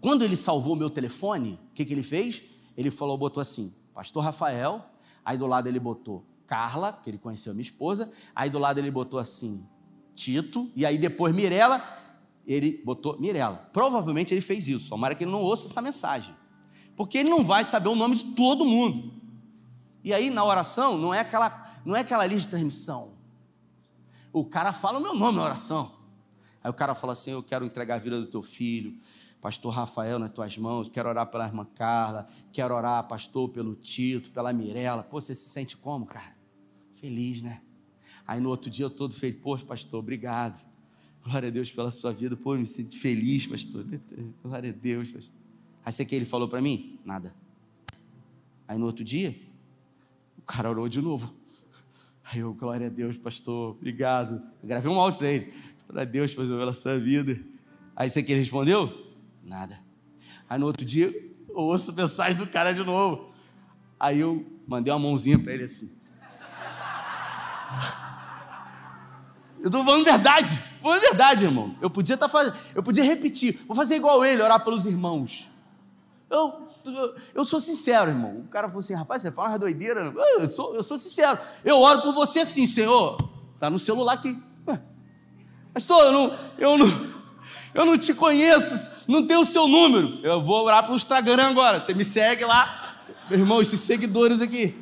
Quando ele salvou meu telefone, o que, que ele fez? Ele falou, botou assim, Pastor Rafael, aí do lado ele botou Carla, que ele conheceu minha esposa, aí do lado ele botou assim, Tito, e aí depois Mirela, ele botou Mirela. Provavelmente ele fez isso, tomara que ele não ouça essa mensagem, porque ele não vai saber o nome de todo mundo. E aí na oração não é aquela, não é aquela lista de transmissão. O cara fala o meu nome na oração. Aí o cara fala assim: Eu quero entregar a vida do teu filho, Pastor Rafael nas tuas mãos, quero orar pela irmã Carla, quero orar, pastor, pelo Tito, pela Mirella. Pô, você se sente como, cara? Feliz, né? Aí no outro dia eu todo feliz, poxa, pastor, obrigado. Glória a Deus pela sua vida. Pô, me sinto feliz, pastor. Glória a Deus. Pastor. Aí você que ele falou para mim? Nada. Aí no outro dia, o cara orou de novo. Aí eu, glória a Deus, pastor, obrigado. Eu gravei um áudio para ele. Glória a Deus, pastor, pela sua vida. Aí você que ele respondeu? Nada. Aí no outro dia, eu ouço mensagem do cara de novo. Aí eu mandei uma mãozinha para ele assim. Eu estou falando verdade, falando verdade, irmão. Eu podia estar tá fazendo, eu podia repetir, vou fazer igual ele, orar pelos irmãos. Eu, eu, sou sincero, irmão. O cara falou assim, rapaz, você fala uma doideira. Eu sou, eu sou sincero. Eu oro por você assim, Senhor. Está no celular aqui. Pastor, eu não, eu não, eu não te conheço, não tenho o seu número. Eu vou orar para o Instagram agora. Você me segue lá, meu irmão, esses seguidores aqui.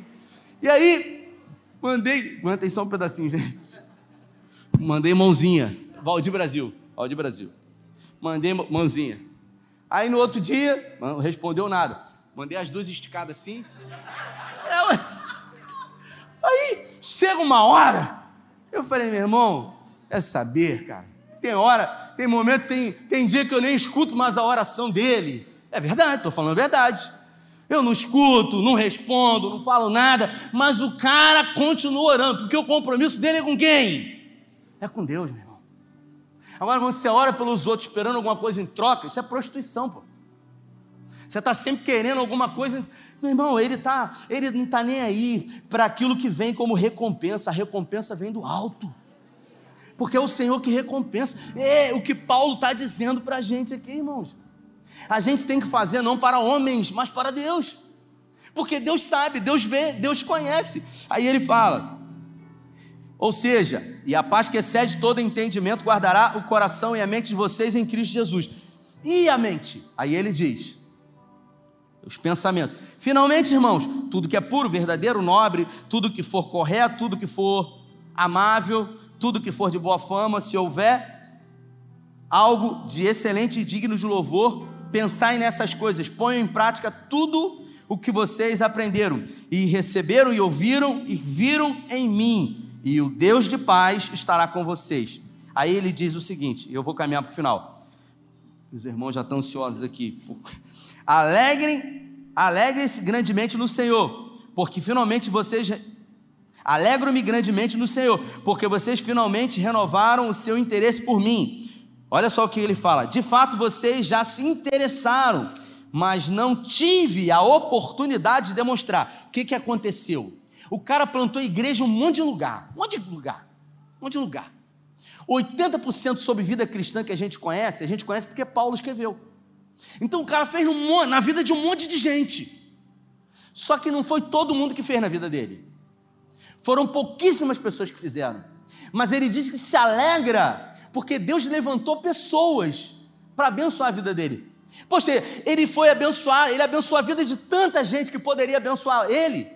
E aí, mandei, mantém só um pedacinho, gente. Mandei mãozinha. Valdir Brasil. Valdir Brasil. Mandei mãozinha. Aí no outro dia, não respondeu nada. Mandei as duas esticadas assim. Aí chega uma hora. Eu falei, meu irmão, é saber, cara. Tem hora, tem momento, tem, tem dia que eu nem escuto mais a oração dele. É verdade, estou falando a verdade. Eu não escuto, não respondo, não falo nada, mas o cara continua orando, porque o compromisso dele é com quem? É com Deus, meu irmão. Agora, quando você ora pelos outros esperando alguma coisa em troca, isso é prostituição, pô. Você está sempre querendo alguma coisa. Meu irmão, ele, tá, ele não está nem aí para aquilo que vem como recompensa. A recompensa vem do alto. Porque é o Senhor que recompensa. É o que Paulo está dizendo para a gente aqui, irmãos. A gente tem que fazer não para homens, mas para Deus. Porque Deus sabe, Deus vê, Deus conhece. Aí ele fala: ou seja, e a paz que excede todo entendimento guardará o coração e a mente de vocês em Cristo Jesus. E a mente? Aí ele diz: os pensamentos. Finalmente, irmãos, tudo que é puro, verdadeiro, nobre, tudo que for correto, tudo que for amável, tudo que for de boa fama, se houver algo de excelente e digno de louvor, pensai nessas coisas, ponham em prática tudo o que vocês aprenderam e receberam e ouviram e viram em mim, e o Deus de paz estará com vocês. Aí ele diz o seguinte: eu vou caminhar para o final. Os irmãos já estão ansiosos aqui. Alegrem, alegrem-se grandemente no Senhor, porque finalmente vocês Alegro-me grandemente no Senhor, porque vocês finalmente renovaram o seu interesse por mim. Olha só o que ele fala: de fato vocês já se interessaram, mas não tive a oportunidade de demonstrar. O que, que aconteceu? O cara plantou igreja em um monte de lugar, um monte de lugar, um monte de lugar. 80% sobre vida cristã que a gente conhece, a gente conhece porque Paulo escreveu. Então o cara fez na vida de um monte de gente. Só que não foi todo mundo que fez na vida dele. Foram pouquíssimas pessoas que fizeram. Mas ele diz que se alegra porque Deus levantou pessoas para abençoar a vida dele. Poxa, ele foi abençoar, ele abençoou a vida de tanta gente que poderia abençoar ele,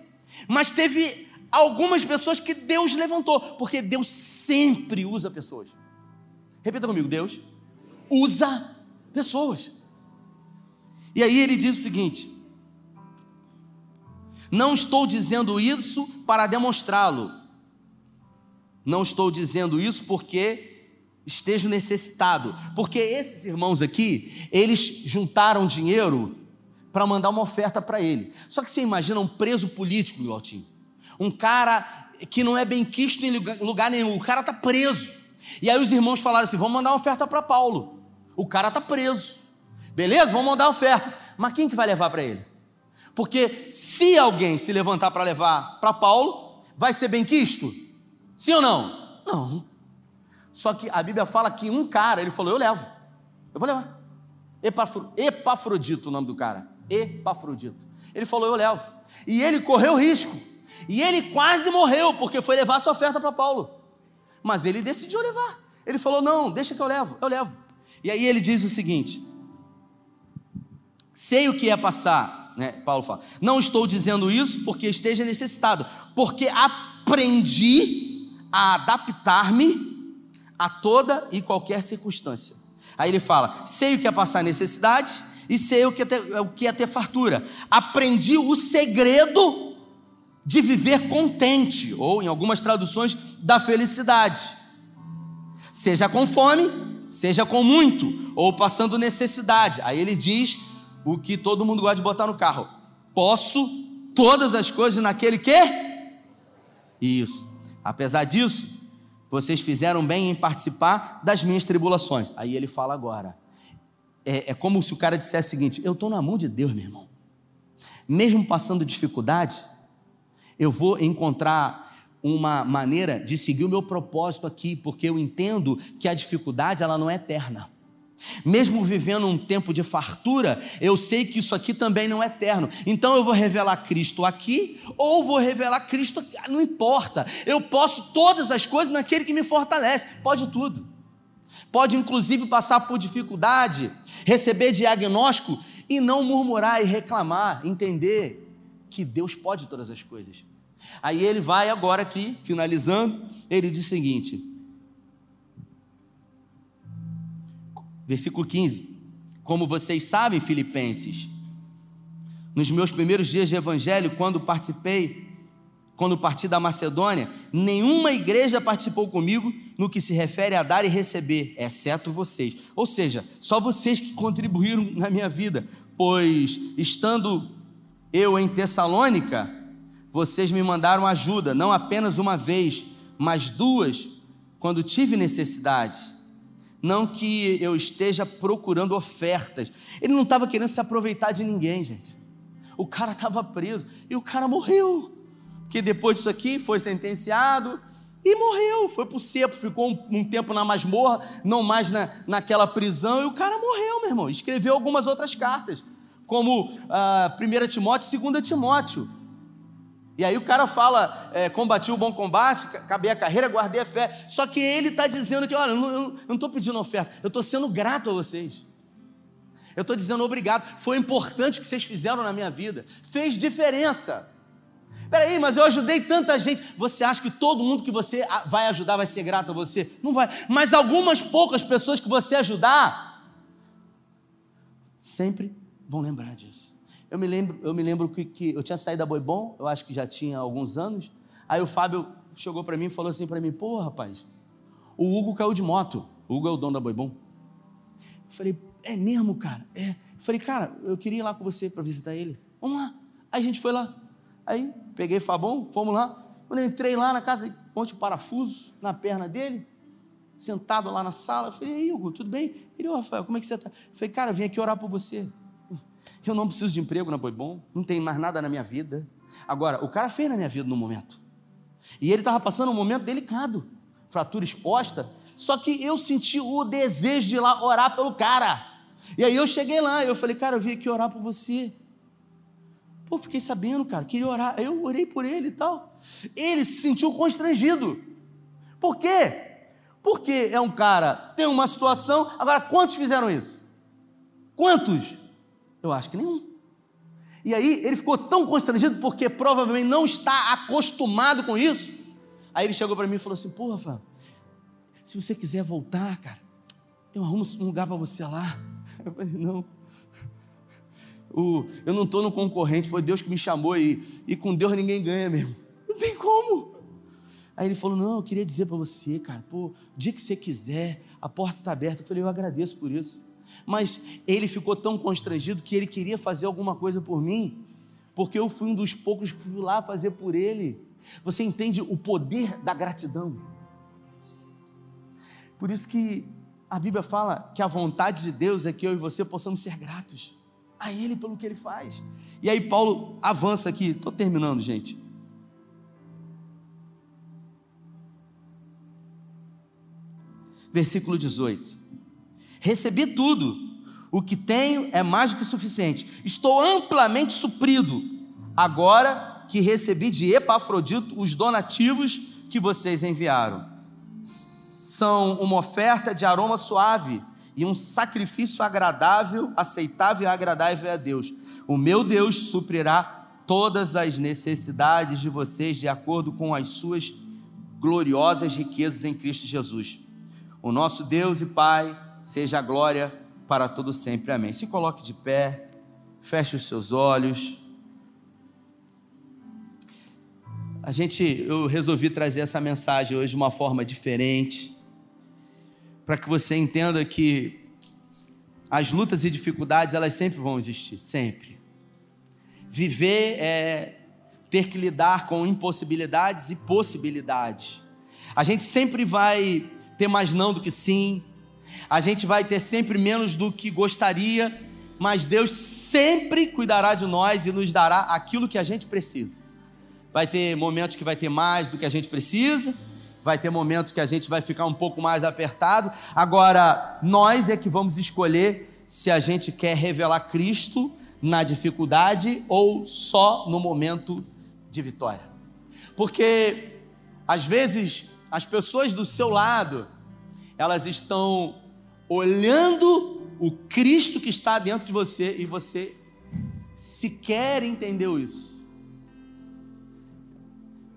mas teve algumas pessoas que Deus levantou, porque Deus sempre usa pessoas. Repita comigo: Deus usa pessoas. E aí ele diz o seguinte: Não estou dizendo isso para demonstrá-lo, não estou dizendo isso porque esteja necessitado, porque esses irmãos aqui, eles juntaram dinheiro para mandar uma oferta para ele. Só que você imagina um preso político, meu Altinho, um cara que não é bem quisto em lugar nenhum, o cara está preso. E aí os irmãos falaram assim: vamos mandar uma oferta para Paulo. O cara está preso. Beleza? Vamos mandar uma oferta. Mas quem que vai levar para ele? Porque se alguém se levantar para levar para Paulo, vai ser bem quisto? Sim ou não? Não. Só que a Bíblia fala que um cara, ele falou: Eu levo, eu vou levar. Epafro, Epafrodito, o nome do cara. Epafrodito. Ele falou: Eu levo. E ele correu risco. E ele quase morreu, porque foi levar sua oferta para Paulo. Mas ele decidiu levar. Ele falou: Não, deixa que eu levo, eu levo. E aí ele diz o seguinte: Sei o que é passar, né? Paulo fala: Não estou dizendo isso porque esteja necessitado, porque aprendi a adaptar-me a toda e qualquer circunstância. Aí ele fala: sei o que é passar necessidade e sei o que é ter, o que é ter fartura. Aprendi o segredo de viver contente, ou em algumas traduções, da felicidade. Seja com fome, seja com muito, ou passando necessidade. Aí ele diz o que todo mundo gosta de botar no carro: posso todas as coisas naquele que? Isso. Apesar disso, vocês fizeram bem em participar das minhas tribulações. Aí ele fala agora. É, é como se o cara dissesse o seguinte: Eu estou na mão de Deus, meu irmão. Mesmo passando dificuldade, eu vou encontrar uma maneira de seguir o meu propósito aqui, porque eu entendo que a dificuldade ela não é eterna. Mesmo vivendo um tempo de fartura, eu sei que isso aqui também não é eterno. Então eu vou revelar Cristo aqui ou vou revelar Cristo aqui, não importa. Eu posso todas as coisas naquele que me fortalece. Pode tudo. Pode inclusive passar por dificuldade, receber diagnóstico e não murmurar e reclamar, entender que Deus pode todas as coisas. Aí ele vai agora aqui, finalizando, ele diz o seguinte, versículo 15: Como vocês sabem, Filipenses, nos meus primeiros dias de evangelho, quando participei quando parti da Macedônia, nenhuma igreja participou comigo no que se refere a dar e receber, exceto vocês. Ou seja, só vocês que contribuíram na minha vida, pois estando eu em Tessalônica, vocês me mandaram ajuda, não apenas uma vez, mas duas, quando tive necessidade. Não que eu esteja procurando ofertas. Ele não estava querendo se aproveitar de ninguém, gente. O cara estava preso e o cara morreu. Que depois disso aqui foi sentenciado e morreu. Foi para o cepo, ficou um, um, tempo na masmorra, não mais na, naquela prisão, e o cara morreu, meu irmão. Escreveu algumas outras cartas, como uh, 1 Timóteo e 2 Timóteo. E aí o cara fala, é, combati o bom combate, acabei a carreira, guardei a fé. Só que ele está dizendo que, olha, eu não estou pedindo oferta, eu estou sendo grato a vocês. Eu estou dizendo obrigado. Foi importante o que vocês fizeram na minha vida. Fez diferença. Peraí, mas eu ajudei tanta gente. Você acha que todo mundo que você vai ajudar vai ser grato a você? Não vai. Mas algumas poucas pessoas que você ajudar, sempre vão lembrar disso. Eu me lembro, eu me lembro que, que eu tinha saído da Boi Bom, eu acho que já tinha alguns anos. Aí o Fábio chegou para mim e falou assim para mim: Pô, rapaz, o Hugo caiu de moto. O Hugo é o dono da Boi Bom. Eu falei: É mesmo, cara? É. Eu falei: Cara, eu queria ir lá com você para visitar ele. Vamos lá. Aí a gente foi lá. Aí peguei Fabão, fomos lá. Quando eu entrei lá na casa, um monte de parafuso na perna dele, sentado lá na sala. Eu falei: E aí, Hugo, tudo bem? Ele, ô, Rafael, como é que você está? Eu falei: Cara, vim aqui orar por você. Eu não preciso de emprego na Boi Bom, não tem mais nada na minha vida. Agora, o cara fez na minha vida no momento. E ele estava passando um momento delicado, fratura exposta. Só que eu senti o desejo de ir lá orar pelo cara. E aí eu cheguei lá, eu falei, cara, eu vim aqui orar por você. Pô, fiquei sabendo, cara, queria orar. Eu orei por ele e tal. Ele se sentiu constrangido. Por quê? Porque é um cara, tem uma situação. Agora, quantos fizeram isso? Quantos? Eu acho que nenhum. E aí ele ficou tão constrangido porque provavelmente não está acostumado com isso. Aí ele chegou para mim e falou assim: Pô, Rafael, se você quiser voltar, cara, eu arrumo um lugar para você lá. Eu falei: Não. O, eu não estou no concorrente, foi Deus que me chamou e, e com Deus ninguém ganha mesmo. Não tem como. Aí ele falou: Não, eu queria dizer para você, cara, pô, o dia que você quiser, a porta está aberta. Eu falei: Eu agradeço por isso. Mas ele ficou tão constrangido que ele queria fazer alguma coisa por mim, porque eu fui um dos poucos que fui lá fazer por ele. Você entende o poder da gratidão? Por isso que a Bíblia fala que a vontade de Deus é que eu e você possamos ser gratos a Ele pelo que Ele faz. E aí Paulo avança aqui, estou terminando, gente. Versículo 18. Recebi tudo. O que tenho é mais do que suficiente. Estou amplamente suprido. Agora que recebi de Epafrodito os donativos que vocês enviaram. São uma oferta de aroma suave e um sacrifício agradável, aceitável e agradável a Deus. O meu Deus suprirá todas as necessidades de vocês de acordo com as suas gloriosas riquezas em Cristo Jesus. O nosso Deus e Pai seja a glória para todo sempre. Amém. Se coloque de pé, feche os seus olhos. A gente, eu resolvi trazer essa mensagem hoje de uma forma diferente, para que você entenda que as lutas e dificuldades elas sempre vão existir, sempre. Viver é ter que lidar com impossibilidades e possibilidades. A gente sempre vai ter mais não do que sim, a gente vai ter sempre menos do que gostaria, mas Deus sempre cuidará de nós e nos dará aquilo que a gente precisa. Vai ter momentos que vai ter mais do que a gente precisa, vai ter momentos que a gente vai ficar um pouco mais apertado. Agora, nós é que vamos escolher se a gente quer revelar Cristo na dificuldade ou só no momento de vitória. Porque às vezes as pessoas do seu lado, elas estão olhando o Cristo que está dentro de você e você sequer entendeu isso.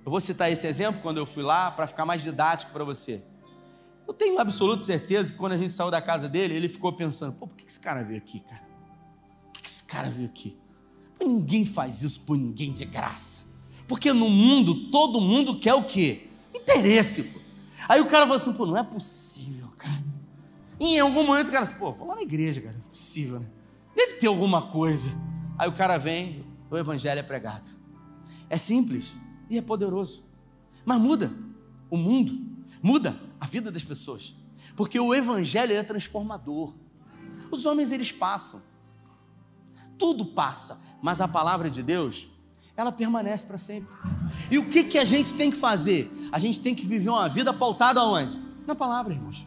Eu vou citar esse exemplo quando eu fui lá para ficar mais didático para você. Eu tenho absoluta certeza que quando a gente saiu da casa dele, ele ficou pensando: pô, por que esse cara veio aqui, cara? Por que esse cara veio aqui? Ninguém faz isso por ninguém de graça. Porque no mundo, todo mundo quer o quê? Interesse, pô. Aí o cara falou assim: pô, não é possível, cara. E em algum momento o cara pô, vou lá na igreja, cara. Não é possível, né? Deve ter alguma coisa. Aí o cara vem, o evangelho é pregado. É simples e é poderoso. Mas muda o mundo, muda a vida das pessoas. Porque o evangelho é transformador. Os homens eles passam. Tudo passa, mas a palavra de Deus, ela permanece para sempre. E o que que a gente tem que fazer? A gente tem que viver uma vida pautada aonde? Na palavra, irmãos.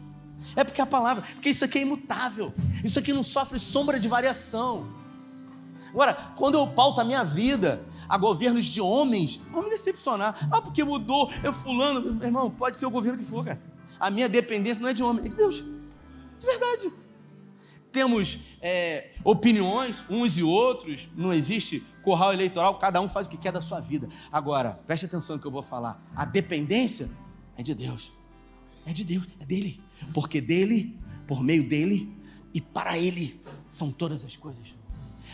É porque a palavra, porque isso aqui é imutável. Isso aqui não sofre sombra de variação. Agora, quando eu pauto a minha vida a governos de homens, vamos me decepcionar. Ah, porque mudou, eu fulano. Meu irmão, pode ser o governo que for, cara. A minha dependência não é de homem, é de Deus. De verdade. Temos é, opiniões uns e outros, não existe corral eleitoral, cada um faz o que quer da sua vida. Agora, preste atenção no que eu vou falar. A dependência é de Deus. É de Deus, é dele. Porque dele, por meio dele e para ele são todas as coisas.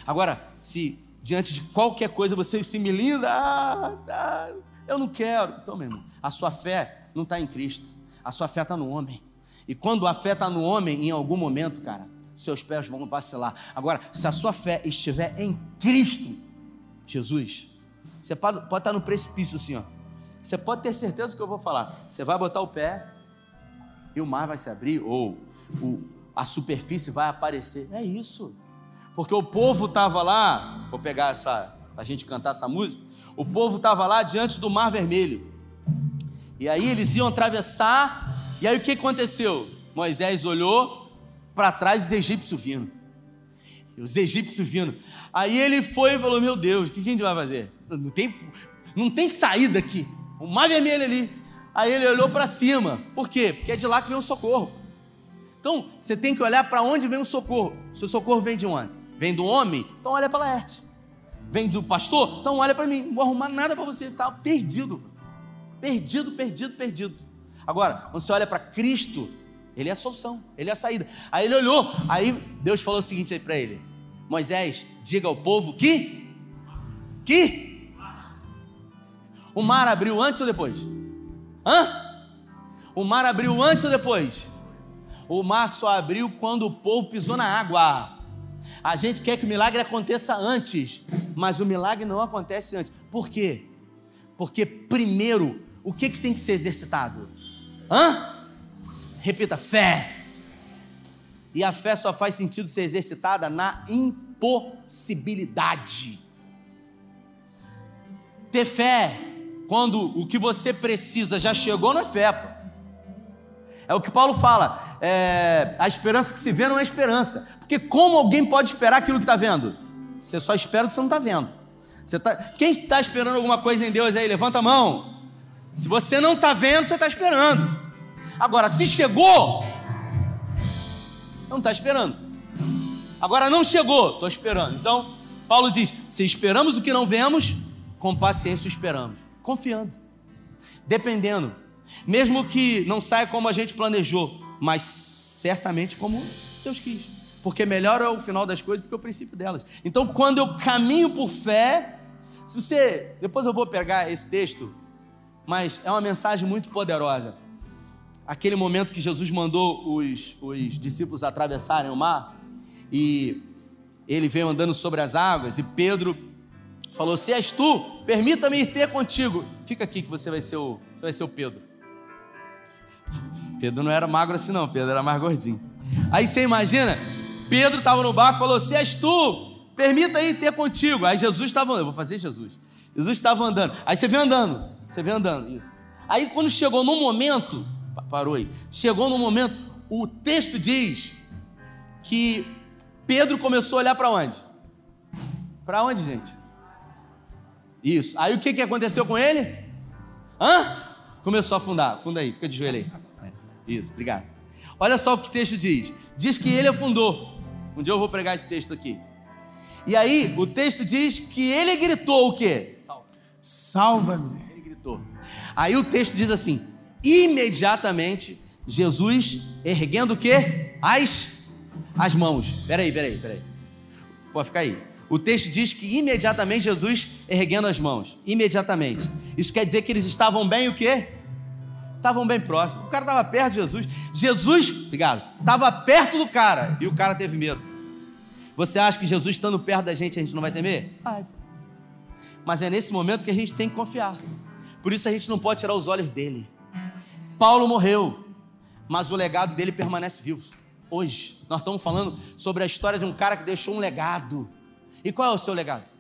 Agora, se diante de qualquer coisa você se me linda, ah, ah, eu não quero. Então, meu irmão, a sua fé não está em Cristo, a sua fé está no homem. E quando a fé está no homem, em algum momento, cara, seus pés vão vacilar. Agora, se a sua fé estiver em Cristo, Jesus, você pode, pode estar no precipício assim, ó. Você pode ter certeza do que eu vou falar. Você vai botar o pé e o mar vai se abrir, ou o, a superfície vai aparecer. É isso. Porque o povo estava lá, vou pegar essa, para a gente cantar essa música. O povo estava lá diante do Mar Vermelho. E aí eles iam atravessar. E aí o que aconteceu? Moisés olhou para trás os egípcios vindo. Os egípcios vindo. Aí ele foi e falou: Meu Deus, o que a gente vai fazer? Não tem, não tem saída aqui. O mar vermelho ali. Aí ele olhou para cima. Por quê? Porque é de lá que vem o socorro. Então, você tem que olhar para onde vem o socorro. Se o socorro vem de onde? Vem do homem? Então olha para Laerte. Vem do pastor? Então olha para mim. Não vou arrumar nada para você. Estava perdido. Perdido, perdido, perdido. Agora, quando você olha para Cristo, Ele é a solução, Ele é a saída. Aí ele olhou, aí Deus falou o seguinte aí para ele: Moisés, diga ao povo que. Que. O mar abriu antes ou depois? Hã? O mar abriu antes ou depois? O mar só abriu quando o povo pisou na água. A gente quer que o milagre aconteça antes, mas o milagre não acontece antes. Por quê? Porque primeiro, o que, que tem que ser exercitado? Hã? Repita, fé. E a fé só faz sentido ser exercitada na impossibilidade. Ter fé quando o que você precisa já chegou na fé. É o que Paulo fala é, a esperança que se vê não é esperança. Porque como alguém pode esperar aquilo que está vendo? Você só espera o que você não está vendo. Tá, quem está esperando alguma coisa em Deus aí? Levanta a mão. Se você não está vendo, você está esperando. Agora, se chegou, não está esperando. Agora não chegou, estou esperando. Então, Paulo diz: se esperamos o que não vemos, com paciência esperamos. Confiando, dependendo. Mesmo que não saia como a gente planejou, mas certamente como Deus quis. Porque melhor é o final das coisas do que o princípio delas. Então, quando eu caminho por fé, se você. Depois eu vou pegar esse texto, mas é uma mensagem muito poderosa. Aquele momento que Jesus mandou os, os discípulos atravessarem o mar, e ele veio andando sobre as águas, e Pedro falou: Se és tu, permita-me ir ter contigo. Fica aqui que você vai ser o, você vai ser o Pedro. Pedro não era magro assim, não, Pedro era mais gordinho. Aí você imagina, Pedro estava no barco e falou: Se és tu, permita aí ter contigo. Aí Jesus estava andando, eu vou fazer Jesus. Jesus estava andando. Aí você vem andando, você vem andando. Aí quando chegou no momento, parou aí, chegou no momento, o texto diz que Pedro começou a olhar para onde? Para onde, gente? Isso. Aí o que, que aconteceu com ele? Hã? Começou a afundar. Afunda aí, fica de joelho aí. Isso, obrigado. Olha só o que o texto diz. Diz que ele afundou. Um dia eu vou pregar esse texto aqui. E aí, o texto diz que ele gritou o quê? Salva-me. Ele gritou. Aí o texto diz assim: imediatamente Jesus erguendo o quê? As, as mãos. Peraí, peraí, peraí. Pode ficar aí. O texto diz que imediatamente Jesus erguendo as mãos. Imediatamente. Isso quer dizer que eles estavam bem o quê? Estavam bem próximos. O cara estava perto de Jesus. Jesus, obrigado, estava perto do cara e o cara teve medo. Você acha que Jesus estando perto da gente a gente não vai temer? Ai. Mas é nesse momento que a gente tem que confiar. Por isso a gente não pode tirar os olhos dele. Paulo morreu, mas o legado dele permanece vivo. Hoje, nós estamos falando sobre a história de um cara que deixou um legado. E qual é o seu legado?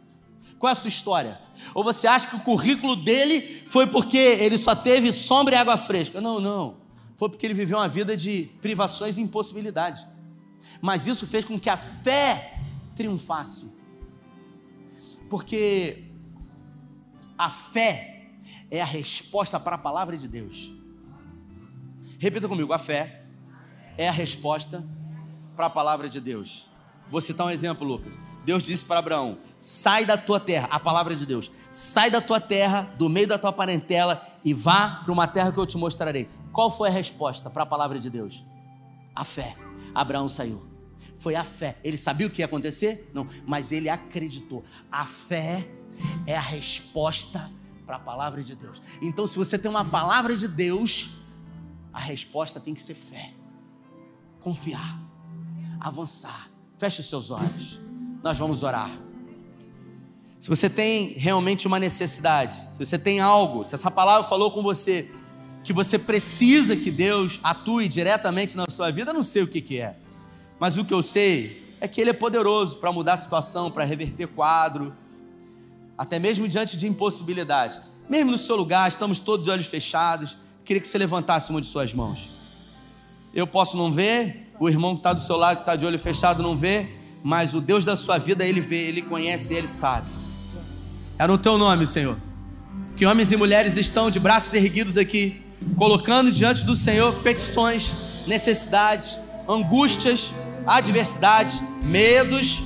Qual é a sua história? Ou você acha que o currículo dele foi porque ele só teve sombra e água fresca? Não, não. Foi porque ele viveu uma vida de privações e impossibilidade. Mas isso fez com que a fé triunfasse. Porque a fé é a resposta para a palavra de Deus. Repita comigo: a fé é a resposta para a palavra de Deus. Vou citar um exemplo, Lucas. Deus disse para Abraão: sai da tua terra, a palavra de Deus, sai da tua terra, do meio da tua parentela e vá para uma terra que eu te mostrarei. Qual foi a resposta para a palavra de Deus? A fé. Abraão saiu. Foi a fé. Ele sabia o que ia acontecer? Não, mas ele acreditou. A fé é a resposta para a palavra de Deus. Então, se você tem uma palavra de Deus, a resposta tem que ser fé. Confiar, avançar. Feche os seus olhos. Nós vamos orar. Se você tem realmente uma necessidade, se você tem algo, se essa palavra falou com você, que você precisa que Deus atue diretamente na sua vida, eu não sei o que, que é. Mas o que eu sei é que Ele é poderoso para mudar a situação, para reverter quadro, até mesmo diante de impossibilidade. Mesmo no seu lugar, estamos todos de olhos fechados. Queria que você levantasse uma de suas mãos. Eu posso não ver, o irmão que está do seu lado, que está de olho fechado, não vê, mas o Deus da sua vida, Ele vê, Ele conhece, Ele sabe. É no teu nome, Senhor. Que homens e mulheres estão de braços erguidos aqui, colocando diante do Senhor petições, necessidades, angústias, adversidades, medos.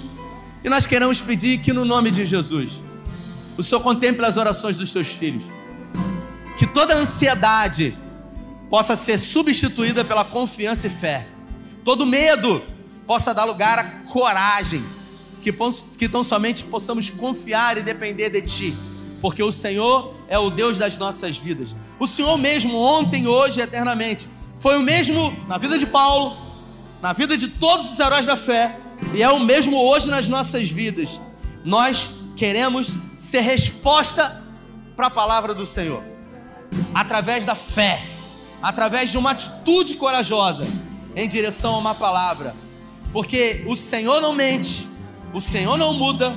E nós queremos pedir que no nome de Jesus, o Senhor contemple as orações dos seus filhos. Que toda ansiedade possa ser substituída pela confiança e fé. Todo medo possa dar lugar à coragem. Que, que tão somente possamos confiar e depender de Ti. Porque o Senhor é o Deus das nossas vidas. O Senhor mesmo, ontem, hoje e eternamente, foi o mesmo na vida de Paulo, na vida de todos os heróis da fé, e é o mesmo hoje nas nossas vidas. Nós queremos ser resposta para a palavra do Senhor, através da fé, através de uma atitude corajosa em direção a uma palavra, porque o Senhor não mente, o Senhor não muda,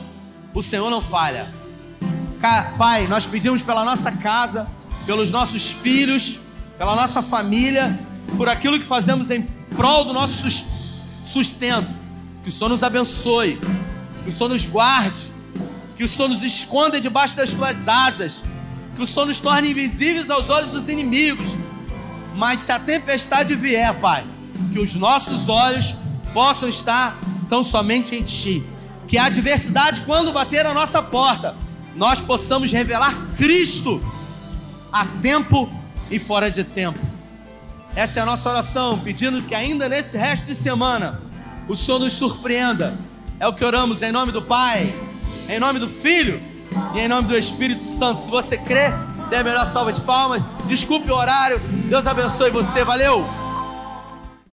o Senhor não falha. Pai, nós pedimos pela nossa casa, pelos nossos filhos, pela nossa família, por aquilo que fazemos em prol do nosso sustento. Que o Senhor nos abençoe, que o Senhor nos guarde, que o Senhor nos esconda debaixo das tuas asas, que o Senhor nos torne invisíveis aos olhos dos inimigos. Mas se a tempestade vier, Pai, que os nossos olhos possam estar tão somente em Ti. Que a adversidade, quando bater a nossa porta, nós possamos revelar Cristo a tempo e fora de tempo. Essa é a nossa oração, pedindo que ainda nesse resto de semana o Senhor nos surpreenda. É o que oramos em nome do Pai, em nome do Filho e em nome do Espírito Santo. Se você crê, dê a melhor salva de palmas. Desculpe o horário. Deus abençoe você. Valeu!